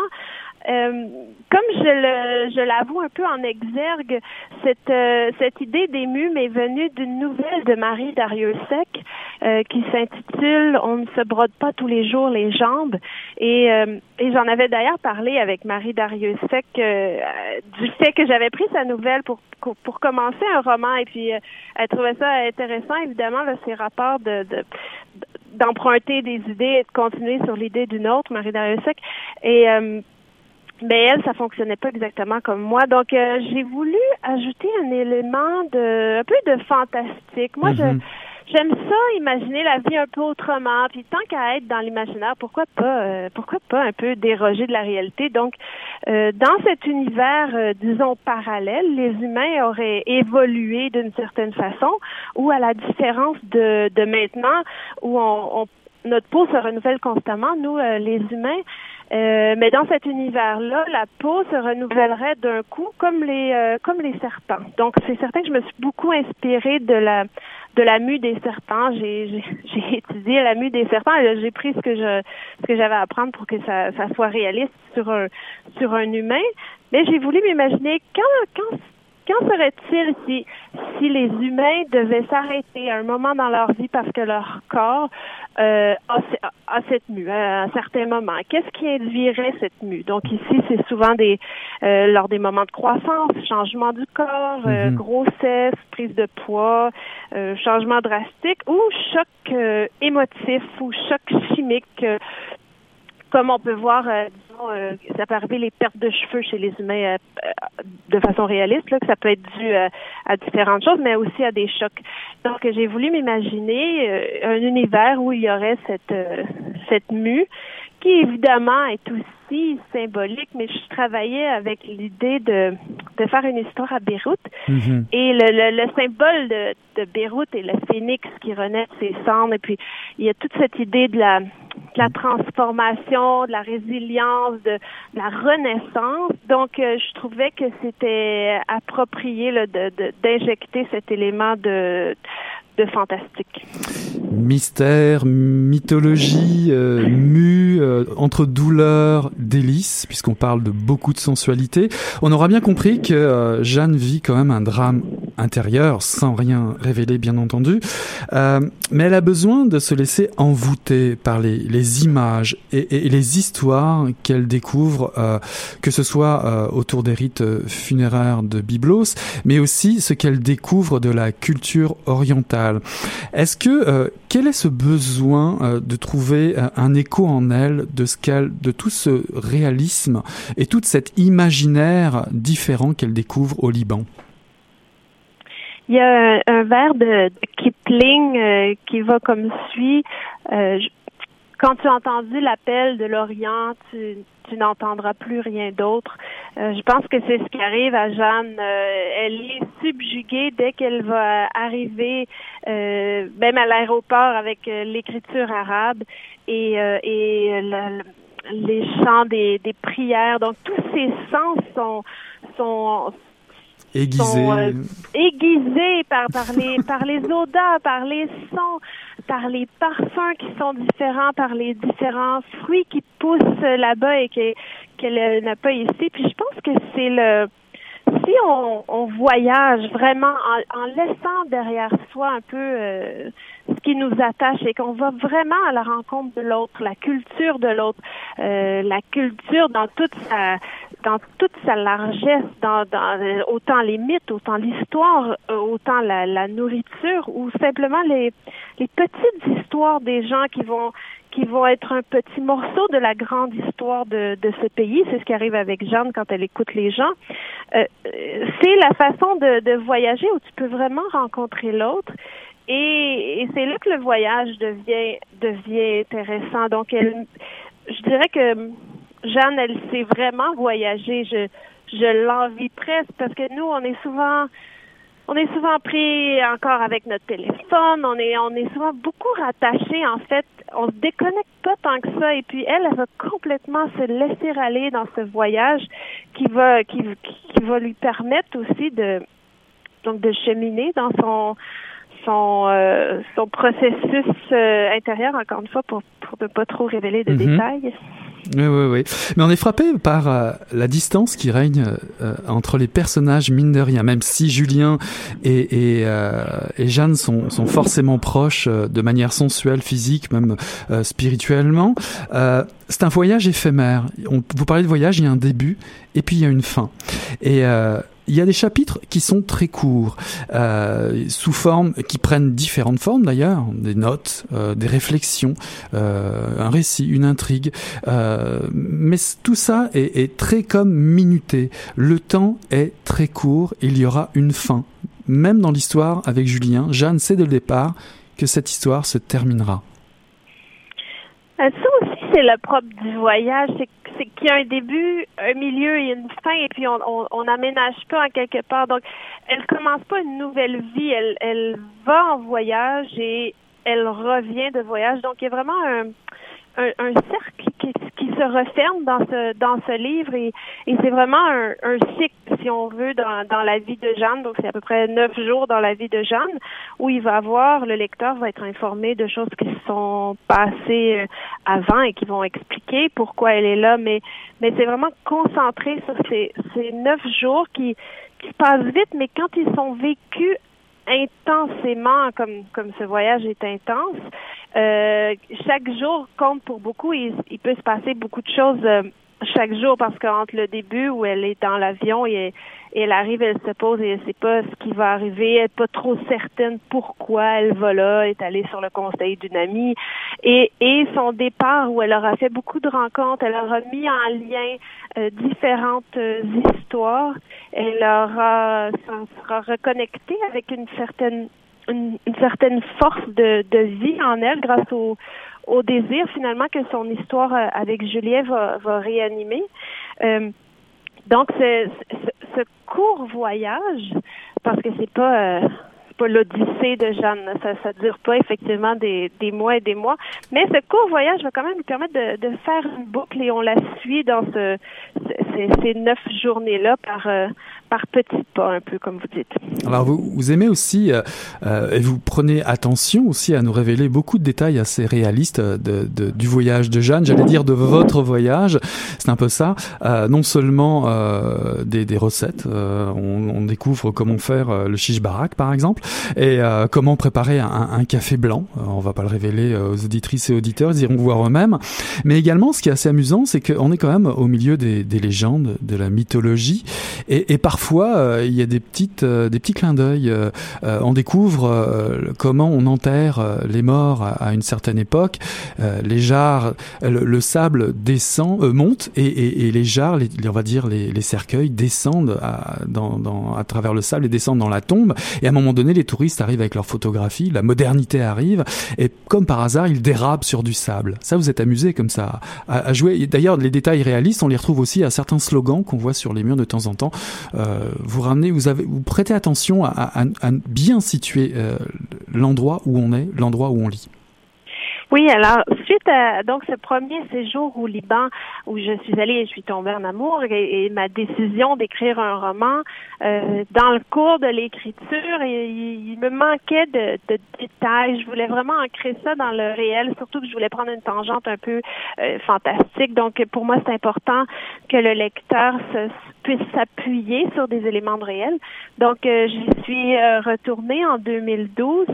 euh, comme je le, je l'avoue un peu en exergue, cette, euh, cette idée d'ému m'est venue d'une nouvelle de Marie Dariussec euh, qui s'intitule On ne se brode pas tous les jours les jambes. Et, euh, et j'en avais d'ailleurs parlé avec Marie Dariussec du fait que j'avais pris sa nouvelle pour, pour commencer un roman. Et puis, elle trouvait ça intéressant, évidemment, là, ces rapports de, de d'emprunter des idées et de continuer sur l'idée d'une autre, Marie Dariussec. Et mais elle, ça fonctionnait pas exactement comme moi. Donc, euh, j'ai voulu ajouter un élément de un peu de fantastique. Moi, je mhm. j'aime ça, imaginer la vie un peu autrement. Puis tant qu'à être dans l'imaginaire, pourquoi pas, euh, pourquoi pas un peu déroger de la réalité? Donc, euh, dans cet univers, disons parallèle, les humains auraient évolué d'une certaine façon, ou à la différence de, de maintenant, où on, on notre peau se renouvelle constamment. Nous, les humains, euh, mais dans cet univers-là, la peau se renouvellerait d'un coup comme les euh, comme les serpents. Donc c'est certain que je me suis beaucoup inspirée de la de la mue des serpents. J'ai j'ai étudié la mue des serpents et j'ai pris ce que je ce que j'avais à apprendre pour que ça, ça soit réaliste sur un sur un humain. Mais j'ai voulu m'imaginer quand quand qu'en serait-il si, si les humains devaient s'arrêter à un moment dans leur vie parce que leur corps euh, a, cette mue à un certain moment? Qu'est-ce qui induirait cette mue? Donc ici, c'est souvent des euh, lors des moments de croissance, changement du corps, euh, mhm. grossesse, prise de poids, changement drastique ou choc émotif ou choc chimique comme on peut voir, euh, disons, euh, ça peut arriver les pertes de cheveux chez les humains euh, de façon réaliste, là, que ça peut être dû à différentes choses, mais aussi à des chocs. Donc, j'ai voulu m'imaginer un univers où il y aurait cette cette mue qui évidemment est aussi symbolique, mais je travaillais avec l'idée de, de faire une histoire à Beyrouth. Mm-hmm. Et le, le, symbole de, de Beyrouth est le phénix qui renaît de ses cendres. Et puis, il y a toute cette idée de la, de la transformation, de la résilience, de, la renaissance. Donc, euh, je trouvais que c'était approprié d'injecter cet élément de, de fantastique. Mystère, mythologie, euh, mu, euh, entre douleur, délice, puisqu'on parle de beaucoup de sensualité. On aura bien compris que euh, Jeanne vit quand même un drame intérieur, sans rien révéler bien entendu, mais elle a besoin de se laisser envoûter par les, les images et, les histoires qu'elle découvre, que ce soit autour des rites funéraires de Byblos, mais aussi ce qu'elle découvre de la culture orientale. Est-ce que quel est ce besoin euh, de trouver euh, un écho en elle de ce qu'elle, de tout ce réalisme et tout cet imaginaire différent qu'elle découvre au Liban? Il y a un, vers de, Kipling euh, qui va comme suit. Quand tu as entendu l'appel de l'Orient, tu, tu n'entendras plus rien d'autre. Euh, je pense que c'est ce qui arrive à Jeanne. Euh, elle est subjuguée dès qu'elle va arriver, euh, même à l'aéroport avec l'écriture arabe et, et les chants des, des prières. Donc tous ces sens sont sont aiguisés, aiguisés par par les par les odeurs, par les sons par les parfums qui sont différents, par les différents fruits qui poussent là-bas et qu'elle n'a pas ici. Puis je pense que c'est le si on, voyage vraiment en, en, laissant derrière soi un peu euh, ce qui nous attache et qu'on va vraiment à la rencontre de l'autre, la culture de l'autre, euh, la culture dans toute sa dans toute sa largesse, dans, dans euh, autant les mythes, autant l'histoire, euh, autant la, la, nourriture, ou simplement les, les petites histoires des gens qui vont qui vont être un petit morceau de la grande histoire de, de ce pays. C'est ce qui arrive avec Jeanne quand elle écoute les gens. Euh, c'est la façon de, de voyager où tu peux vraiment rencontrer l'autre. Et, et c'est là que le voyage devient devient intéressant. Donc, elle, je dirais que Jeanne, elle sait vraiment voyager. Je, je l'envie presque parce que nous, on est souvent, on est souvent pris encore avec notre téléphone. On est, on est souvent beaucoup rattaché. En fait, on se déconnecte pas tant que ça. Et puis elle, elle va complètement se laisser aller dans ce voyage qui va, qui, qui va lui permettre aussi de, donc de cheminer dans son son euh, son processus euh, intérieur encore une fois pour pour ne pas trop révéler de mm-hmm. détails. Oui, oui, oui. Mais on est frappé par euh, la distance qui règne euh, entre les personnages, mine de rien. Même si Julien et, et, euh, et Jeanne sont, sont, forcément proches de manière sensuelle, physique, même spirituellement, c'est un voyage éphémère. On, vous parlez de voyage, il y a un début et puis il y a une fin. Et il y a des chapitres qui sont très courts, euh, sous forme, qui prennent différentes formes d'ailleurs, des notes, euh, des réflexions, euh, un récit, une intrigue. Euh, mais tout ça est, est, très comme minuté. Le temps est très court. Il y aura une fin. Même dans l'histoire avec Julien, Jeanne sait dès le départ que cette histoire se terminera. Ça aussi, c'est le propre du voyage, c'est qu'il y a un début, un milieu et une fin, et puis on n'aménage on, pas en quelque part. Donc, elle commence pas une nouvelle vie, elle, elle va en voyage et elle revient de voyage. Donc, il y a vraiment un, un, cercle qui, se referme dans ce dans ce livre et, c'est vraiment un, cycle, si on veut, dans, dans la vie de Jeanne. Donc c'est à peu près neuf jours dans la vie de Jeanne où il va avoir, le lecteur va être informé de choses qui sont passées euh, avant et qui vont expliquer pourquoi elle est là. Mais mais c'est vraiment concentré sur ces, ces neuf jours qui qui passent vite, mais quand ils sont vécus intensément comme comme ce voyage est intense, euh, chaque jour compte pour beaucoup. Il, peut se passer beaucoup de choses euh, chaque jour parce qu'entre le début où elle est dans l'avion et, elle arrive, elle se pose et elle sait pas ce qui va arriver. Elle n'est pas trop certaine pourquoi elle va là. Est allée sur le conseil d'une amie. Et, et son départ où elle aura fait beaucoup de rencontres, elle aura mis en lien euh, différentes euh, histoires. Elle aura, sera reconnectée avec une certaine une, certaine force de, de, vie en elle grâce au, au désir finalement que son histoire euh, avec Julien va, va réanimer. Euh, donc ce, court voyage, parce que c'est pas euh, pas l'odyssée de Jeanne. Ça ça dure pas effectivement des, mois et des mois. Mais ce court voyage va quand même nous permettre de, faire une boucle et on la suit dans ce, ces, ces neuf journées-là par, par petits pas, un peu comme vous dites. Alors vous, vous aimez aussi, euh, euh, et vous prenez attention aussi à nous révéler beaucoup de détails assez réalistes de, de du voyage de Jeanne, j'allais dire de votre voyage, c'est un peu ça. Euh, non seulement euh, des, des, recettes, euh, on, on, découvre comment faire le chiche barak par exemple, et comment préparer un, un, café blanc. on va pas le révéler aux auditrices et auditeurs, ils iront voir eux-mêmes. Mais également, ce qui est assez amusant, c'est qu'on est quand même au milieu des, des légendes, de la mythologie, et, et parfois parfois euh, il y a des petites euh, des petits clins d'œil. Euh, on découvre comment on enterre les morts à, une certaine époque. les jarres, le, sable descend, monte et, et, et, les jarres, les, on va dire les, les cercueils descendent à, dans, dans, à travers le sable et descendent dans la tombe. Et à un moment donné, les touristes arrivent avec leur photographie, la modernité arrive et comme par hasard, ils dérapent sur du sable. Ça, vous êtes amusé comme ça à, à jouer. D'ailleurs, les détails réalistes, on les retrouve aussi à certains slogans qu'on voit sur les murs de temps en temps. Euh, euh, vous ramenez, vous avez, vous prêtez attention à, bien situer euh, l'endroit où on est, l'endroit où on lit. Oui, alors suite à donc ce premier séjour au Liban où je suis allée et je suis tombée en amour et, ma décision d'écrire un roman euh, dans le cours de l'écriture, il, me manquait de, détails. Je voulais vraiment ancrer ça dans le réel, surtout que je voulais prendre une tangente un peu fantastique. Donc pour moi, c'est important que le lecteur se, puisse s'appuyer sur des éléments de réel. Donc euh, j'y suis euh, retournée en 2012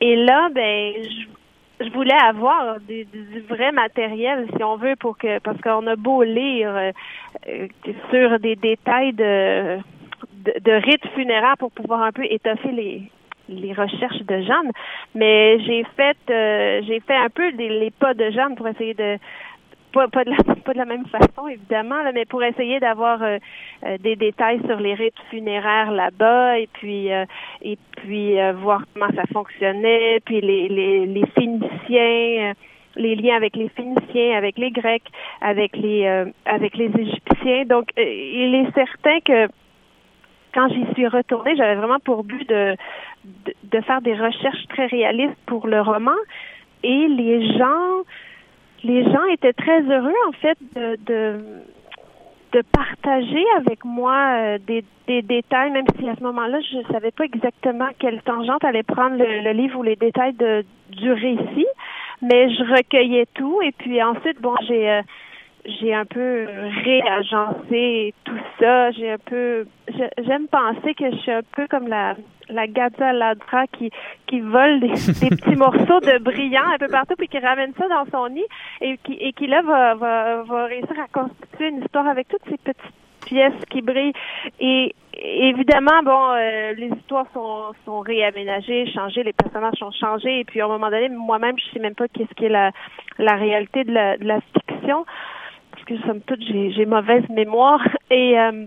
et là, ben je voulais avoir du, vrai matériel, si on veut, pour que parce qu'on a beau lire euh, sur des détails de, de, rites funéraires pour pouvoir un peu étoffer les les recherches de Jeanne, mais j'ai fait j'ai fait un peu les pas de Jeanne pour essayer de pas, de la, pas de la même façon, évidemment, là, mais pour essayer d'avoir euh, euh, des détails sur les rites funéraires là-bas et puis euh, et puis voir comment ça fonctionnait, puis les, les, les Phéniciens les liens avec les Phéniciens, avec les Grecs, avec les avec les Égyptiens. Donc, il est certain que quand j'y suis retournée, j'avais vraiment pour but de, de, de faire des recherches très réalistes pour le roman. Et les gens les gens étaient très heureux en fait de, de, de partager avec moi euh, des, des, détails, même si à ce moment-là, je ne savais pas exactement quelle tangente allait prendre le, livre ou les détails de, du récit, mais je recueillais tout. Et puis ensuite, bon, j'ai euh, j'ai un peu réagencé tout ça. J'ai un peu, j'aime penser que je suis un peu comme la la Gaza Ladra qui, qui vole des, des, petits morceaux de brillant un peu partout puis qui ramène ça dans son nid et qui, et qui là va, va, va réussir à constituer une histoire avec toutes ces petites pièces qui brillent. Et évidemment, bon, euh, les histoires sont, sont réaménagées, changées, les personnages sont changés. Et puis, à un moment donné, moi-même, je sais même pas qu'est-ce qui est la, la réalité de la, de la fiction. Parce que, somme toute, j'ai mauvaise mémoire. Et euh,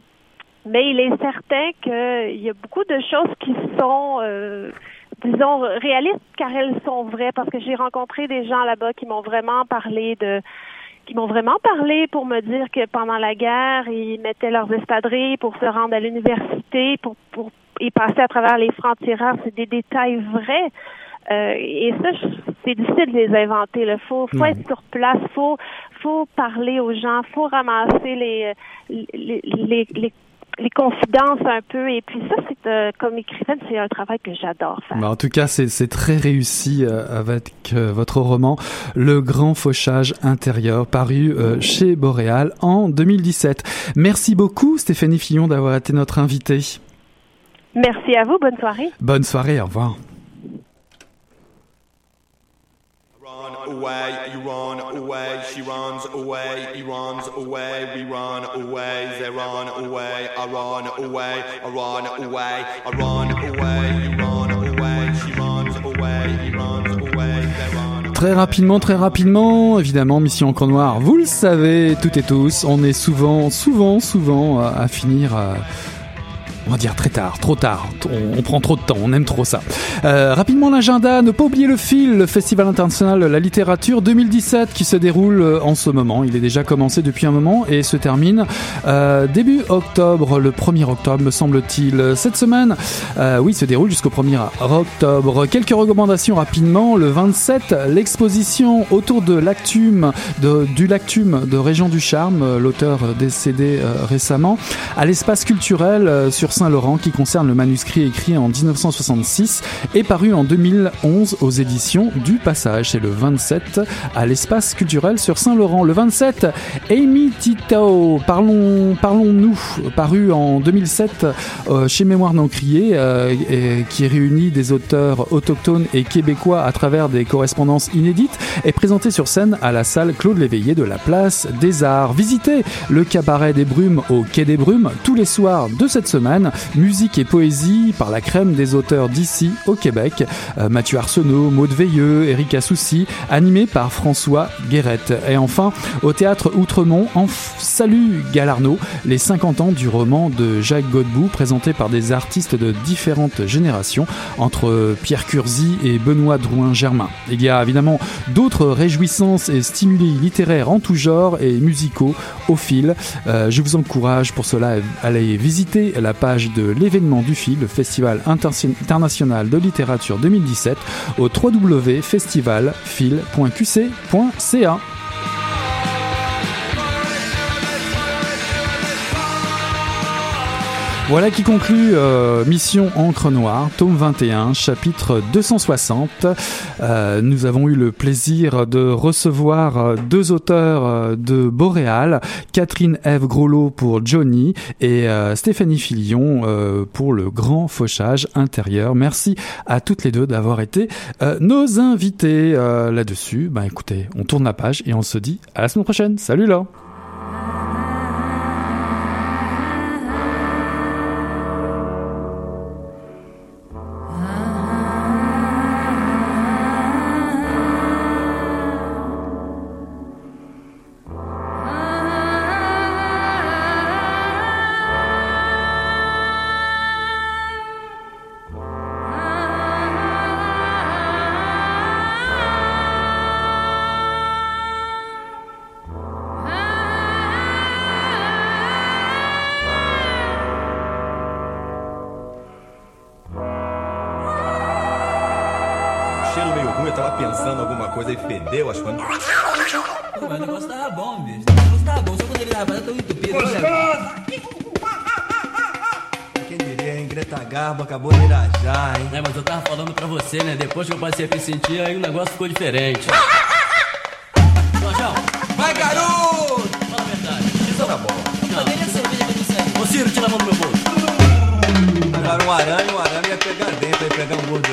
mais il est certain qu'il y a beaucoup de choses qui sont, euh, disons, réalistes car elles sont vraies parce que j'ai rencontré des gens là-bas qui m'ont vraiment parlé de qui m'ont vraiment parlé pour me dire que pendant la guerre, ils mettaient leurs espadrilles pour se rendre à l'université, pour, pour y passer à travers les francs-tireurs. C'est des détails vrais. Euh, et ça, c'est difficile de les inventer. Il faut, faut être sur place, faut, faut parler aux gens, faut ramasser les, les, les, les les confidences un peu. Et puis ça, c'est euh, comme écrivaine, c'est un travail que j'adore faire. en tout cas, c'est très réussi euh, avec euh, votre roman Le Grand Fauchage intérieur, paru chez Boréal en 2017. Merci beaucoup, Stéphanie Fillon, d'avoir été notre invitée. Merci à vous. Bonne soirée. Bonne soirée. Au revoir. Très rapidement, très rapidement, évidemment, Mission Encre Noire, vous le savez, toutes et tous, on est souvent, souvent, souvent à, à finir... à on va dire très tard, trop tard. On, prend trop de temps, on aime trop ça. Euh, rapidement l'agenda, ne pas oublier le fil, le Festival international de la littérature 2017 qui se déroule euh, en ce moment. Il est déjà commencé depuis un moment et se termine euh, début octobre, le 1er octobre me semble-t-il. Cette semaine, oui, se déroule jusqu'au 1er octobre. Quelques recommandations rapidement. Le 27, l'exposition autour de l'actum, de, du lactum de Région du Charme, l'auteur décédé récemment, à l'espace culturel sur Saint-Laurent qui concerne le manuscrit écrit en 1966 et paru en 2011 aux éditions du Passage. C'est le 27 à l'espace culturel sur Saint-Laurent. Le 27, Amy Tito, parlons, parlons-nous, paru en 2007 euh, chez Mémoire non criée, euh, qui réunit des auteurs autochtones et québécois à travers des correspondances inédites, est présenté sur scène à la salle Claude Léveillé de la place des Arts. Visitez le cabaret des Brumes au Quai des Brumes tous les soirs de cette semaine musique et poésie par la crème des auteurs d'ici au Québec, euh, Mathieu Arsenault, Maud Veilleux, Eric Assouci, animé par François Guérette. Et enfin, au théâtre Outremont, en Salut Galarno, les 50 ans du roman de Jacques Godbout, présenté par des artistes de différentes générations, entre Pierre Curzy et Benoît Drouin-Germain. Il y a évidemment d'autres réjouissances et stimuli littéraires en tout genre et musicaux au fil. Euh, je vous encourage pour cela à aller visiter la page de l'événement du fil, le Festival international de littérature 2017, au www.festivalfil.qc.ca. Voilà qui conclut euh, Mission Encre Noire, tome 21, chapitre 260. Euh, nous avons eu le plaisir de recevoir euh, deux auteurs de Boréal, Catherine Eve Grolot pour Johnny et Stéphanie Filion pour le grand fauchage intérieur. Merci à toutes les deux d'avoir été nos invités là-dessus. Ben écoutez, on tourne la page et on se dit à la semaine prochaine. Salut là Mas o negócio tava bom, bicho. O negócio tava bom, só quando ele tava tão entupido. Quem diria, hein? Greta Garbo acabou de irajar, hein? É, mas eu tava falando pra você, né? Depois que eu passei a me sentir, aí o negócio ficou diferente. Jorjão, Vai, garoto! fala a verdade. Isso tá bom. Cadê a cerveja que eu sei? Ô Ciro, tira a mão do meu bolso. Agora um arame, um arame ia pegar dentro, ia pegar um gordurame